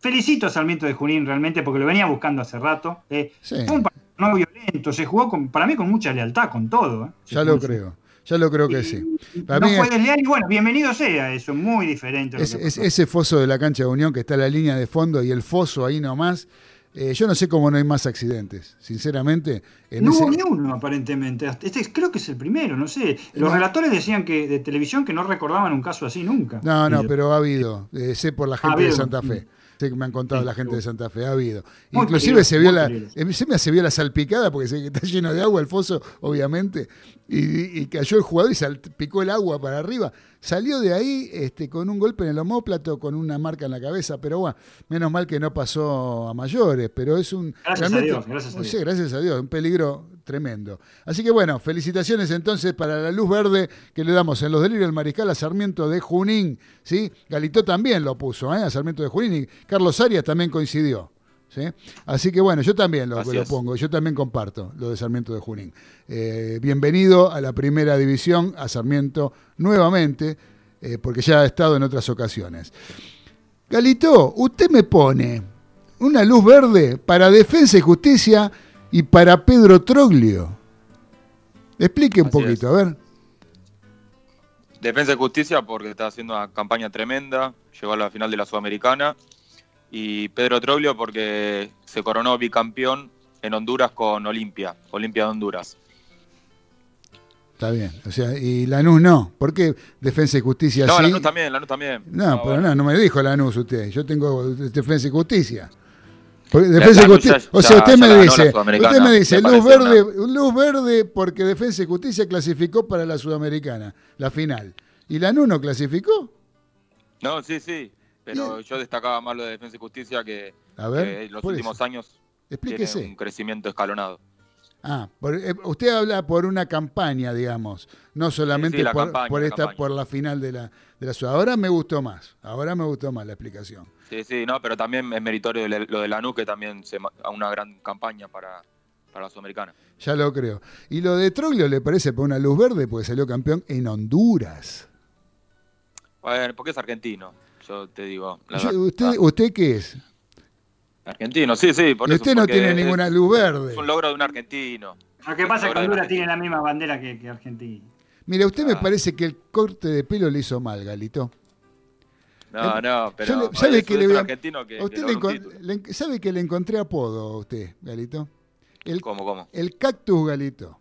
felicito a Sarmiento de Junín realmente porque lo venía buscando hace rato. Eh, fue un partido no violento, se jugó con, para mí con mucha lealtad, con todo. ¿eh? Ya lo creo. Ya lo creo que sí. no fue desleal y bueno, bienvenido sea eso, muy diferente. Es, ese foso de la cancha de Unión que está en la línea de fondo y el foso ahí nomás, eh, yo no sé cómo no hay más accidentes, sinceramente. no hubo ni uno, aparentemente. Este creo que es el primero, no sé. Los relatores decían que de televisión que no recordaban un caso así nunca. No, no, pero ha habido. Eh, sé por la gente de Santa Fe. Sé que me han contado la gente de Santa Fe, ha habido. Inclusive se vio la, se me se vio la salpicada porque está lleno de agua el foso, obviamente, y, cayó el jugador y salpicó el agua para arriba. Salió de ahí este, con un golpe en el homóplato, con una marca en la cabeza, pero bueno, menos mal que no pasó a mayores, pero es un... Gracias a Dios, gracias a Dios. gracias a Dios, un peligro tremendo. Así que bueno, felicitaciones entonces para la luz verde que le damos en los delirios del mariscal a Sarmiento de Junín, ¿sí? Galito también lo puso, ¿eh? A Sarmiento de Junín y Carlos Arias también coincidió. Así que bueno, yo también lo, lo, pongo, yo también comparto lo de Sarmiento de Junín. Eh, bienvenido a la primera división, a Sarmiento nuevamente, eh, porque ya ha estado en otras ocasiones. Galito, usted me pone una luz verde para Defensa y Justicia y para Pedro Troglio. Explique un poquito, a ver. Defensa y Justicia porque está haciendo una campaña tremenda, llegó a la final de la Sudamericana y Pedro Troglio porque se coronó bicampeón en Honduras con Olimpia, Olimpia de Honduras. Está bien, o sea, y Lanús no, ¿por qué Defensa y Justicia no, Lanús también, Lanús también. No, pero no, no me dijo Lanús usted, yo tengo Defensa y Justicia. Defensa y Justicia, o sea, usted me dice, usted me dice, luz verde, luz verde porque Defensa y Justicia clasificó para la Sudamericana, la final. ¿Y Lanús no clasificó? No, sí, sí. Pero yo destacaba más lo de Defensa y Justicia que, en los últimos años Explíquese. tiene un crecimiento escalonado. Ah, eh, usted habla por una campaña, digamos, no solamente por, esta, por la final de la, de la ciudad. Ahora me gustó más, ahora me gustó más la explicación. Sí, sí, no, pero también es meritorio lo de Lanús, que también se, a una gran campaña para, para la Sudamericana. Ya lo creo. ¿Y lo de Troglio le parece por una luz verde? Porque salió campeón en Honduras. Bueno, porque es argentino te digo. usted, ¿Usted qué es? Argentino, sí, sí. Por usted no tiene ninguna luz verde. Es un logro de un argentino. Lo que pasa es que Honduras tiene la misma bandera que, Argentina. Mira, usted me ah. parece que el corte de pelo le hizo mal, Galito. No, eh, no, pero ¿sabe que le argentino que, usted le, ¿Sabe que le encontré apodo a usted, Galito? El, ¿Cómo, cómo? El cactus Galito.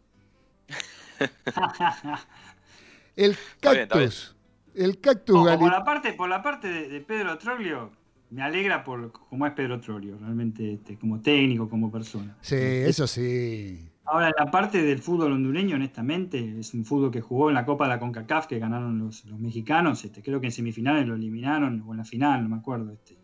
el cactus. El cactus Por la parte, por la parte de, Pedro Troglio, me alegra por cómo es Pedro Troglio, realmente este, como técnico, como persona. Sí, eso sí. Ahora, la parte del fútbol hondureño, honestamente, es un fútbol que jugó en la Copa de la CONCACAF que ganaron los, mexicanos. Este, creo que en semifinales lo eliminaron, o en la final, no me acuerdo. Este.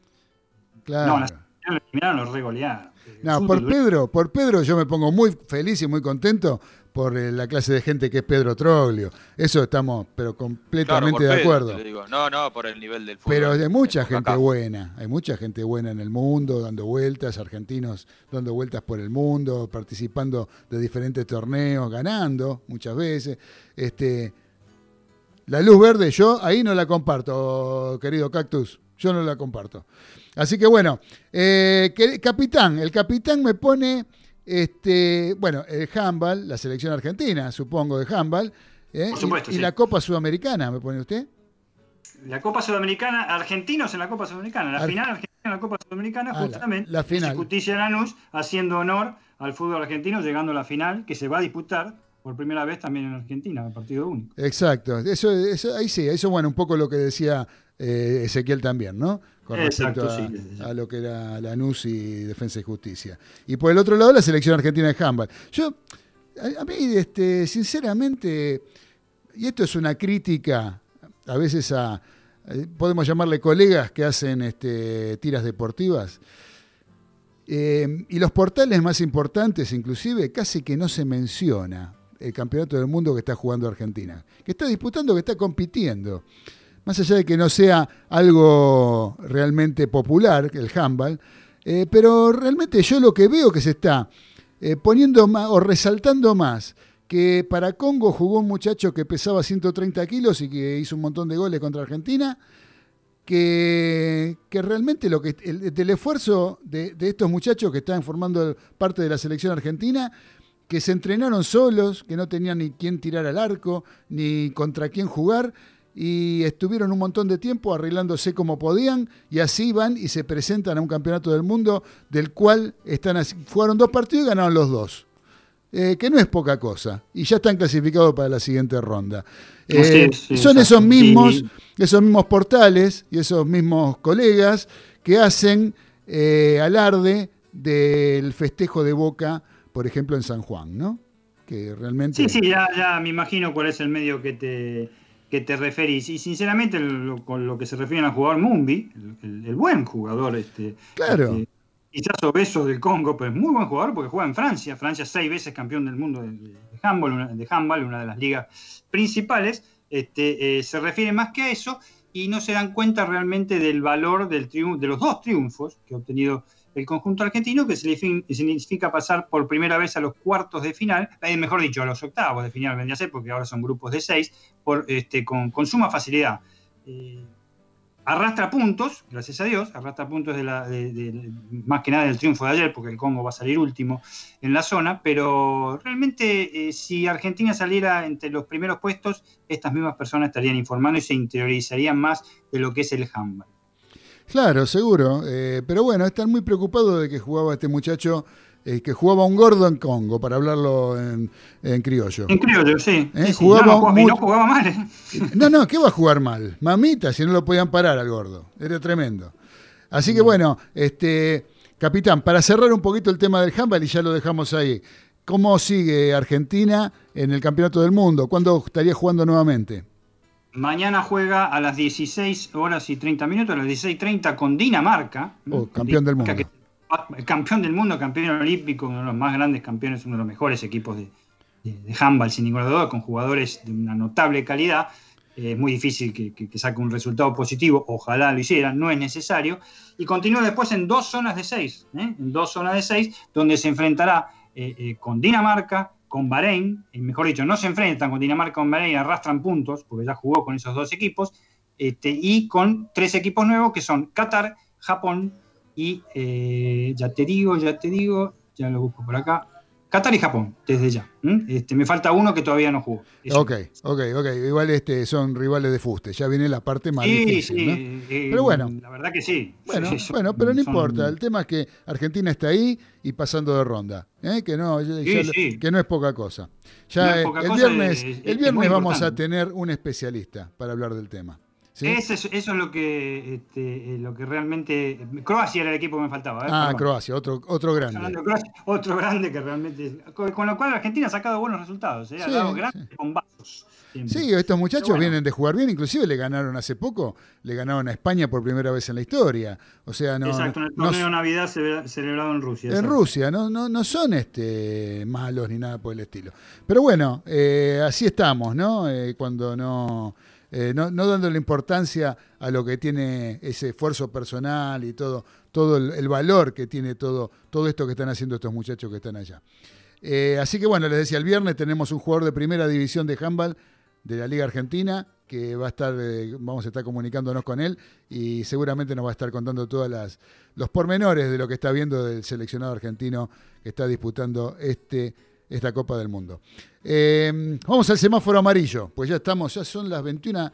Claro. No, en la final lo eliminaron, lo regolearon. No, por Pedro, por Pedro yo me pongo muy feliz y muy contento por eh, la clase de gente que es Pedro Troglio. Eso estamos, pero completamente de acuerdo. No, no, por el nivel del fútbol. Pero hay mucha gente buena, hay mucha gente buena en el mundo, dando vueltas, argentinos dando vueltas por el mundo, participando de diferentes torneos, ganando muchas veces. Este, la luz verde, yo ahí no la comparto, querido Cactus, yo no la comparto. Así que bueno, eh, capitán, el capitán me pone este, bueno, el handball, la selección argentina, supongo, de handball. ¿eh? y, la Copa Sudamericana, ¿me pone usted? La Copa Sudamericana, argentinos en la Copa Sudamericana, la final argentina en la Copa Sudamericana, ah, justamente, la, final. Justicia Lanús haciendo honor al fútbol argentino, llegando a la final, que se va a disputar por primera vez también en Argentina, partido único. Exacto, eso, eso ahí sí, eso bueno, un poco lo que decía eh, Ezequiel también, ¿no? Con respecto a, lo que era Lanús y Defensa y Justicia. Y por el otro lado, la selección argentina de handball. Yo, a, mí, este, sinceramente, y esto es una crítica a veces a, eh, podemos llamarle colegas que hacen este, tiras deportivas, eh, y los portales más importantes, inclusive, casi que no se menciona el campeonato del mundo que está jugando Argentina, que está disputando, que está compitiendo más allá de que no sea algo realmente popular, el handball, Eh, pero realmente yo lo que veo que se está eh, poniendo más o resaltando más que para Congo jugó un muchacho que pesaba 130 kilos y que hizo un montón de goles contra Argentina, que, que realmente lo que el, del esfuerzo de, estos muchachos que están formando parte de la selección argentina, que se entrenaron solos, que no tenían ni quién tirar al arco, ni contra quién jugar, y estuvieron un montón de tiempo arreglándose como podían, y así van y se presentan a un campeonato del mundo del cual están jugaron dos partidos y ganaron los dos. Eh, que no es poca cosa, y ya están clasificados para la siguiente ronda. Eh, sí, sí, son esos mismos, esos mismos portales y esos mismos colegas que hacen eh, alarde del festejo de Boca, por ejemplo, en San Juan, ¿no? Que realmente. Sí, sí, ya, ya me imagino cuál es el medio que te, que te referís. Y sinceramente, lo, con lo que se refieren al jugador Mumbi, el, el, buen jugador, este. Claro. Este, quizás obeso del Congo, pero es muy buen jugador porque juega en Francia. Francia seis veces campeón del mundo de, de handball, una, de handball, una de las ligas principales. Este, eh, se refiere más que a eso y no se dan cuenta realmente del valor del de los dos triunfos que ha obtenido el conjunto argentino, que significa pasar por primera vez a los cuartos de final, eh, mejor dicho, a los octavos de final, vendría a ser, porque ahora son grupos de seis, por, este, con, suma facilidad. Eh, arrastra puntos, gracias a Dios, arrastra puntos de la, más que nada del triunfo de ayer, porque el Congo va a salir último en la zona, pero realmente eh, si Argentina saliera entre los primeros puestos, estas mismas personas estarían informando y se interiorizarían más de lo que es el handball. Claro, seguro, eh, pero bueno, están muy preocupados de que jugaba este muchacho eh, que jugaba un gordo en Congo, para hablarlo en, en criollo. En criollo, sí. ¿Eh? sí, jugaba no, no, muy... no, jugaba mal. ¿eh? No, no, ¿qué va a jugar mal? Mamita, si no lo podían parar al gordo. Era tremendo. Así que bueno, este, capitán, para cerrar un poquito el tema del handball y ya lo dejamos ahí. ¿Cómo sigue Argentina en el Campeonato del Mundo? ¿Cuándo estaría jugando nuevamente? Mañana juega a las 16 horas y 30 minutos, a las 16.30 con Dinamarca. Oh, campeón del mundo. Que, campeón del mundo, campeón olímpico, uno de los más grandes campeones, uno de los mejores equipos de, de, de handball, sin ninguna duda, con jugadores de una notable calidad. Eh, es muy difícil que, que, que, saque un resultado positivo, ojalá lo hiciera, no es necesario. Y continúa después en dos zonas de seis, ¿eh? en dos zonas de seis, donde se enfrentará eh, con Dinamarca, con Bahrein, mejor dicho, no se enfrentan con Dinamarca, con Bahrein, arrastran puntos, porque ya jugó con esos dos equipos, este, y con tres equipos nuevos que son Qatar, Japón, y eh, ya te digo, ya te digo, ya lo busco por acá. Qatar y Japón, desde ya. Este, me falta uno que todavía no jugó. Ok, ok, ok. Igual este, son rivales de fuste. Ya viene la parte más sí, difícil. Sí, ¿no? eh, pero bueno. La verdad que sí. Bueno, sí, bueno pero no son... importa. El tema es que Argentina está ahí y pasando de ronda. ¿eh? Que, no, ya, ya, que no es poca cosa. Ya no es poca el cosa viernes, es, el viernes vamos importante. a tener un especialista para hablar del tema. ¿Sí? Eso, es, eso, es lo que, este, lo que realmente. Croacia era el equipo que me faltaba. ¿eh? Ah, Perdón. Croacia, otro, otro grande. Croacia, otro grande que realmente. Con, lo cual Argentina ha sacado buenos resultados. ¿eh? Ha sí, dado grandes sí. bombazos. Siempre. Sí, estos muchachos bueno. vienen de jugar bien, inclusive le ganaron hace poco, le ganaron a España por primera vez en la historia. O sea, no. Exacto, en el torneo no, de Navidad celebrado en Rusia. En exacto. Rusia, no, no, no son este, malos ni nada por el estilo. Pero bueno, eh, así estamos, ¿no? Eh, cuando no eh, no, no, dándole importancia a lo que tiene ese esfuerzo personal y todo, todo el, valor que tiene todo, todo esto que están haciendo estos muchachos que están allá. Eh, así que bueno, les decía, el viernes tenemos un jugador de primera división de handball de la Liga Argentina que va a estar, eh, vamos a estar comunicándonos con él y seguramente nos va a estar contando todos las, los pormenores de lo que está viendo del seleccionado argentino que está disputando este esta Copa del Mundo. Eh, vamos al semáforo amarillo, pues ya estamos, ya son las 21.50.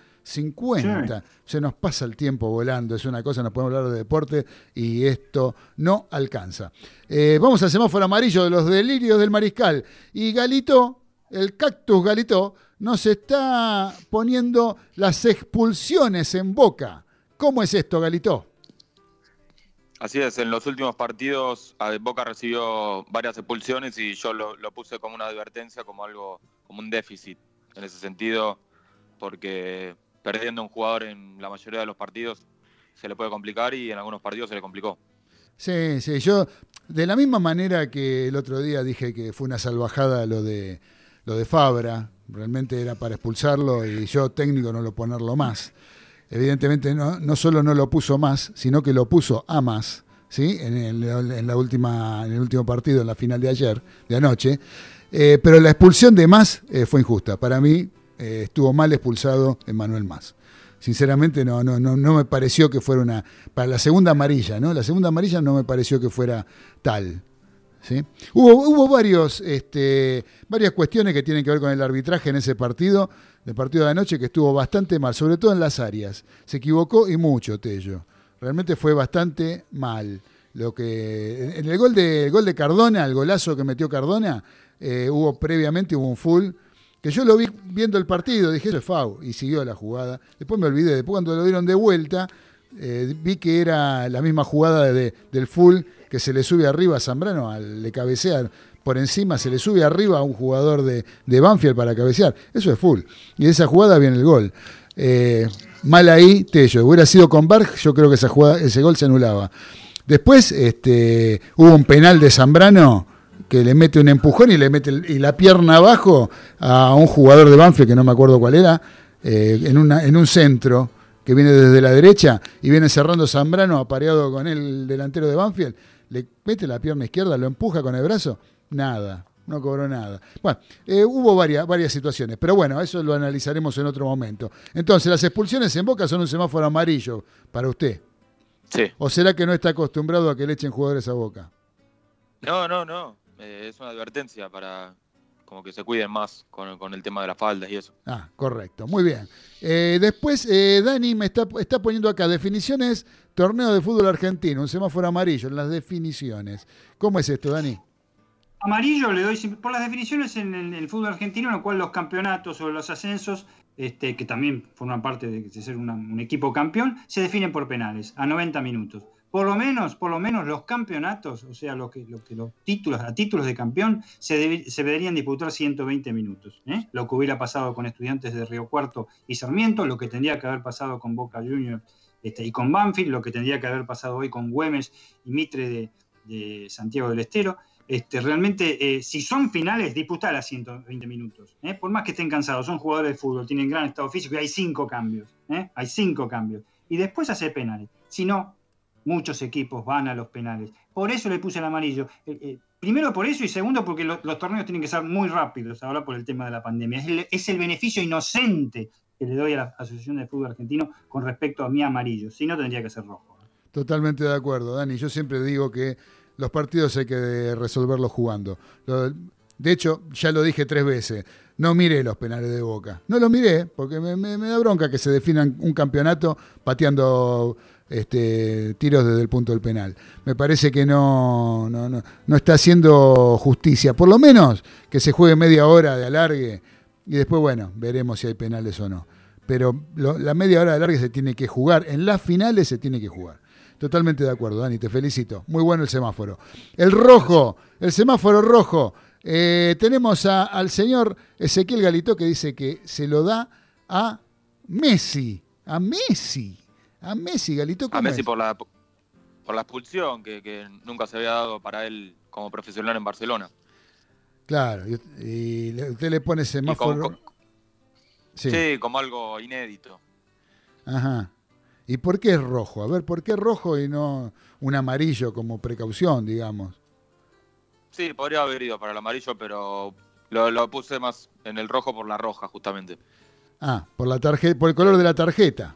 Sí. Se nos pasa el tiempo volando, es una cosa, nos podemos hablar de deporte y esto no alcanza. Eh, vamos al semáforo amarillo de los delirios del mariscal. Y Galito, el cactus Galito, nos está poniendo las expulsiones en boca. ¿Cómo es esto, Galito? Así es, en los últimos partidos Boca recibió varias expulsiones y yo lo, puse como una advertencia, como algo, como un déficit en ese sentido, porque perdiendo un jugador en la mayoría de los partidos se le puede complicar y en algunos partidos se le complicó. Sí, sí, yo de la misma manera que el otro día dije que fue una salvajada lo de lo de Fabra, realmente era para expulsarlo y yo técnico no lo ponerlo más evidentemente no, no, solo no lo puso más, sino que lo puso a más, ¿sí? En, la última, en el último partido, en la final de ayer, de anoche. Eh, pero la expulsión de Más eh, fue injusta. Para mí eh, estuvo mal expulsado Manuel Más. Sinceramente no, no, no, no me pareció que fuera una... Para la segunda amarilla, ¿no? La segunda amarilla no me pareció que fuera tal. ¿sí? Hubo, hubo varios, este, varias cuestiones que tienen que ver con el arbitraje en ese partido, del partido de anoche, que estuvo bastante mal, sobre todo en las áreas. Se equivocó y mucho, Tello. Realmente fue bastante mal. Lo que, en el gol de, el gol de Cardona, el golazo que metió Cardona, eh, hubo previamente hubo un full, que yo lo vi viendo el partido, dije, eso es FAU, y siguió la jugada. Después me olvidé, después cuando lo dieron de vuelta, eh, vi que era la misma jugada de, del full que se le sube arriba a Zambrano, al, le cabecea por encima, se le sube arriba a un jugador de, Banfield para cabecear. Eso es full. Y de esa jugada viene el gol. Eh, mal ahí, Tello. Hubiera sido con Barg, yo creo que esa jugada, ese gol se anulaba. Después este, hubo un penal de Zambrano que le mete un empujón y le mete y la pierna abajo a un jugador de Banfield, que no me acuerdo cuál era, eh, en, una, en un centro que viene desde la derecha y viene cerrando Zambrano apareado con el delantero de Banfield, le mete la pierna izquierda, lo empuja con el brazo, nada, no cobró nada. Bueno, eh, hubo varias, varias situaciones, pero bueno, eso lo analizaremos en otro momento. Entonces, las expulsiones en Boca son un semáforo amarillo para usted. Sí. ¿O será que no está acostumbrado a que le echen jugadores a Boca? No, no, no. Eh, es una advertencia para como que se cuiden más con, el tema de las faldas y eso. Ah, correcto, muy bien. Eh, después, eh, Dani me está, está poniendo acá definiciones, torneo de fútbol argentino, un semáforo amarillo en las definiciones. ¿Cómo es esto, Dani? Amarillo le doy por las definiciones en el, fútbol argentino, en lo cual los campeonatos o los ascensos, este, que también forman parte de, ser un equipo campeón, se definen por penales, a 90 minutos por lo menos, por lo menos los campeonatos, o sea, lo que, lo que los títulos, a títulos de campeón, se, deberían disputar 120 minutos. ¿eh? Lo que hubiera pasado con estudiantes de Río Cuarto y Sarmiento, lo que tendría que haber pasado con Boca Juniors este, y con Banfield, lo que tendría que haber pasado hoy con Güemes y Mitre de, Santiago del Estero. Este, realmente, eh, si son finales, disputar a 120 minutos. ¿eh? Por más que estén cansados, son jugadores de fútbol, tienen gran estado físico y hay cinco cambios. Hay cinco cambios. Y después hace penales. Si no, muchos equipos van a los penales. Por eso le puse el amarillo. Eh, eh, primero por eso y segundo porque los torneos tienen que ser muy rápidos, ahora por el tema de la pandemia. Es el, beneficio inocente que le doy a la Asociación de Fútbol Argentino con respecto a mi amarillo. Si no, tendría que ser rojo. Totalmente de acuerdo, Dani. Yo siempre digo que los partidos hay que resolverlos jugando. De hecho, ya lo dije tres veces, no miré los penales de Boca. No los miré porque me, da bronca que se definan un campeonato pateando este, tiros desde el punto del penal. Me parece que no, no, está haciendo justicia. Por lo menos que se juegue media hora de alargue y después, bueno, veremos si hay penales o no. Pero la media hora de alargue se tiene que jugar. En las finales se tiene que jugar. Totalmente de acuerdo, Dani, te felicito. Muy bueno el semáforo. El rojo, el semáforo rojo. Eh, tenemos al señor Ezequiel Galito que dice que se lo da a Messi. A Messi. A Messi, Galito. a Messi por la por la expulsión que, nunca se había dado para él como profesional en Barcelona. Claro, y, usted le pone semáforo. sí. sí, como algo inédito. Ajá. ¿Y por qué es rojo? A ver, ¿por qué rojo y no un amarillo como precaución, digamos? Sí, podría haber ido para el amarillo, pero lo, lo, puse más en el rojo por la roja, justamente. Ah, por la tarjeta, por el color de la tarjeta.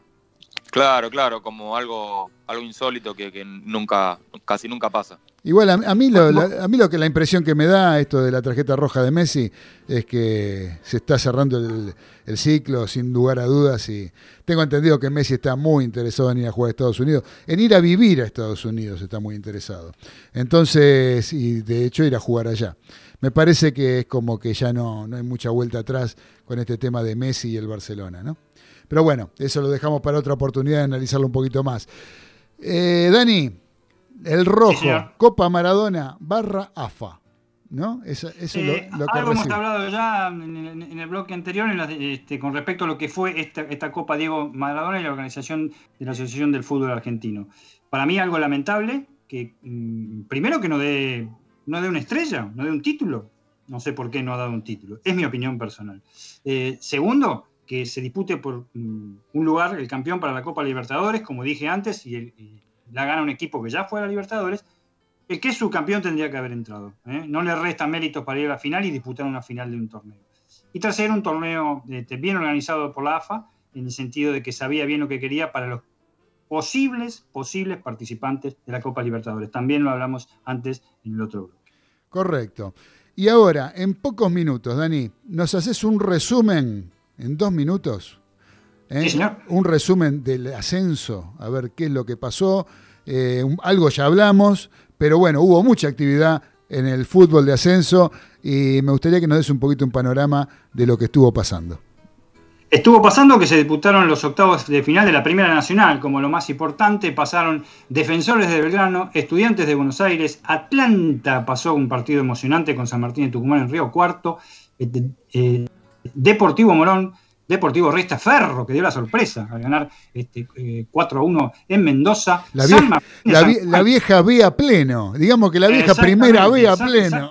Claro, claro, como algo, algo insólito que, nunca, casi nunca pasa. Igual a, mí lo, la, a mí lo que la impresión que me da esto de la tarjeta roja de Messi es que se está cerrando el, ciclo sin lugar a dudas y tengo entendido que Messi está muy interesado en ir a jugar a Estados Unidos, en ir a vivir a Estados Unidos está muy interesado. Entonces, y de hecho ir a jugar allá. Me parece que es como que ya no, no hay mucha vuelta atrás con este tema de Messi y el Barcelona, ¿no? Pero bueno, eso lo dejamos para otra oportunidad de analizarlo un poquito más. Eh, Dani, el rojo, Copa Maradona barra AFA. ¿No? Eso, eso lo, eh, lo, que algo hemos hablado ya en el, bloque anterior este, con respecto a lo que fue esta, Copa Diego Maradona y la organización de la Asociación del Fútbol Argentino. Para mí algo lamentable, que mm, primero que no dé, no dé una estrella, no dé un título. No sé por qué no ha dado un título. Es mi opinión personal. Eh, segundo, que se dispute por mm, un lugar, el campeón para la Copa Libertadores, como dije antes, y, la gana un equipo que ya fue a la Libertadores, el que es subcampeón tendría que haber entrado. ¿eh? No le resta méritos para ir a la final y disputar una final de un torneo. Y tercero, un torneo este, bien organizado por la AFA, en el sentido de que sabía bien lo que quería para los posibles, posibles participantes de la Copa Libertadores. También lo hablamos antes en el otro grupo. Correcto. Y ahora, en pocos minutos, Dani, ¿nos haces un resumen en dos minutos? ¿Eh? Sí, señor. Un resumen del ascenso, a ver qué es lo que pasó. Eh, algo ya hablamos, pero bueno, hubo mucha actividad en el fútbol de ascenso y me gustaría que nos des un poquito un panorama de lo que estuvo pasando. Estuvo pasando que se disputaron los octavos de final de la Primera Nacional, como lo más importante, pasaron Defensores de Belgrano, Estudiantes de Buenos Aires, Atlanta pasó un partido emocionante con San Martín de Tucumán en Río Cuarto, eh, eh, Deportivo Morón, Deportivo Resta Ferro, que dio la sorpresa al ganar este, 4 a 1 en Mendoza. La vieja, la, vieja B a pleno, digamos que la vieja primera B a pleno.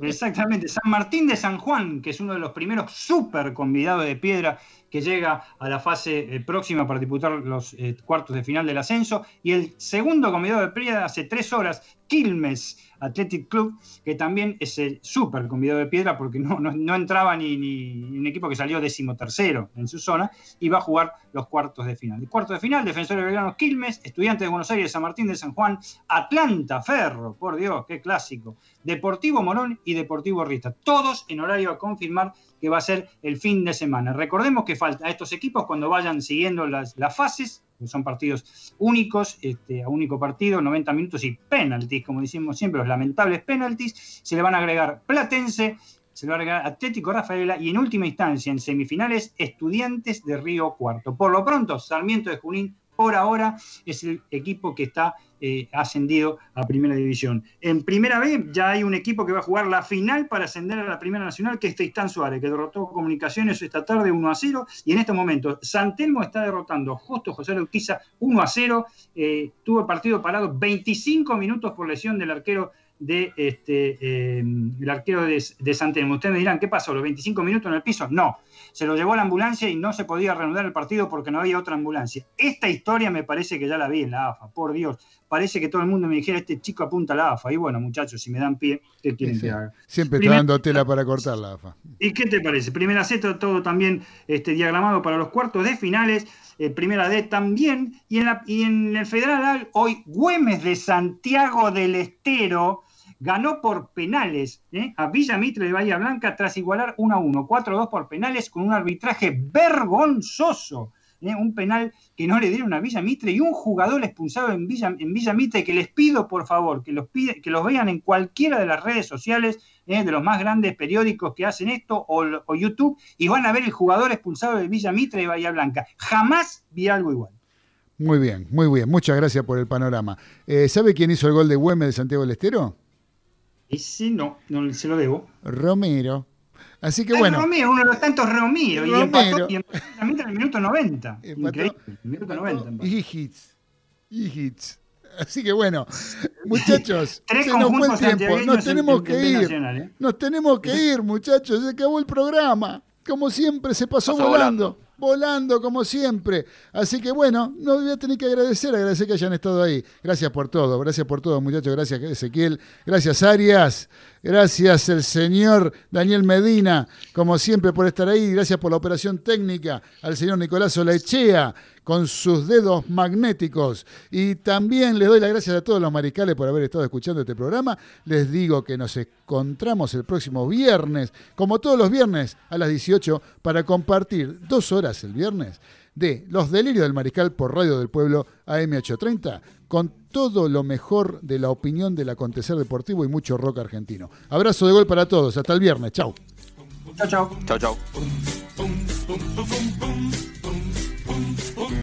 exactamente, San Martín de San Juan, que es uno de los primeros super convidados de piedra que llega a la fase eh, próxima para disputar los eh, cuartos de final del ascenso. Y el segundo convidado de piedra hace tres horas, Quilmes Athletic Club, que también es el súper convidado de piedra porque no, no, entraba ni, ni, un equipo que salió decimotercero en su zona y va a jugar los cuartos de final. El cuarto de final, Defensor de Belgrano Quilmes, Estudiantes de Buenos Aires, San Martín de San Juan, Atlanta Ferro, por Dios, qué clásico, Deportivo Morón y Deportivo Rista, todos en horario a confirmar que va a ser el fin de semana. Recordemos que falta a estos equipos cuando vayan siguiendo las, las fases, son partidos únicos, este, a único partido, 90 minutos y penaltis, como decimos siempre, los lamentables penaltis, se le van a agregar Platense, se le va a agregar Atlético Rafaela y en última instancia, en semifinales, Estudiantes de Río Cuarto. Por lo pronto, Sarmiento de Junín por ahora es el equipo que está eh, ascendido a Primera División. En Primera B ya hay un equipo que va a jugar la final para ascender a la Primera Nacional, que es Tristán Suárez, que derrotó Comunicaciones esta tarde 1 a 0. Y en este momento, Santelmo está derrotando justo José Urquiza 1 a 0. Eh, tuvo el partido parado 25 minutos por lesión del arquero de este, eh, arquero de, de Santelmo. Ustedes me dirán, ¿qué pasó? ¿Los 25 minutos en el piso? No, se lo llevó a la ambulancia y no se podía reanudar el partido porque no había otra ambulancia. Esta historia me parece que ya la vi en la AFA, por Dios. Parece que todo el mundo me dijera, este chico apunta a la AFA. Y bueno, muchachos, si me dan pie, ¿qué quieren que haga? Siempre está dando tela para cortar la AFA. ¿Y qué te parece? Primera C, todo también este, diagramado para los cuartos de finales. Eh, primera D también. Y en, la, y en el Federal hoy Güemes de Santiago del Estero ganó por penales ¿eh? a Villa Mitre de Bahía Blanca tras igualar 1 a 1, 4 a 2 por penales con un arbitraje vergonzoso. ¿eh? Un penal que no le dieron a Villa Mitre y un jugador expulsado en Villa, en Villa Mitre que les pido por favor que los, pide, que los vean en cualquiera de las redes sociales ¿eh? de los más grandes periódicos que hacen esto o, YouTube y van a ver el jugador expulsado de Villa Mitre de Bahía Blanca. Jamás vi algo igual. Muy bien, muy bien. Muchas gracias por el panorama. ¿Sabe quién hizo el gol de Güemes de Santiago del Estero? Ese no, no se lo debo. Romero. Así que bueno. Romero, uno de los tantos Romero. Y empató, y empató en el minuto 90. Increíble. El minuto 90. Y hits. Y hits. Así que bueno, muchachos, se nos fue el tiempo. Nos tenemos que ir. ¿eh? Nos tenemos que ir, muchachos. Se acabó el programa. Como siempre, se pasó, volando volando como siempre. Así que bueno, no voy a tener que agradecer, agradecer que hayan estado ahí. Gracias por todo, gracias por todo, muchachos. Gracias, Ezequiel. Gracias, Arias. Gracias, el señor Daniel Medina, como siempre, por estar ahí. Gracias por la operación técnica. Al señor Nicolás Olechea, con sus dedos magnéticos. Y también les doy las gracias a todos los mariscales por haber estado escuchando este programa. Les digo que nos encontramos el próximo viernes, como todos los viernes, a las 18, para compartir dos horas el viernes de Los Delirios del Mariscal por Radio del Pueblo AM830, con todo lo mejor de la opinión del acontecer deportivo y mucho rock argentino. Abrazo de gol para todos, hasta el viernes, chau. Chau, chau. Chau, chau.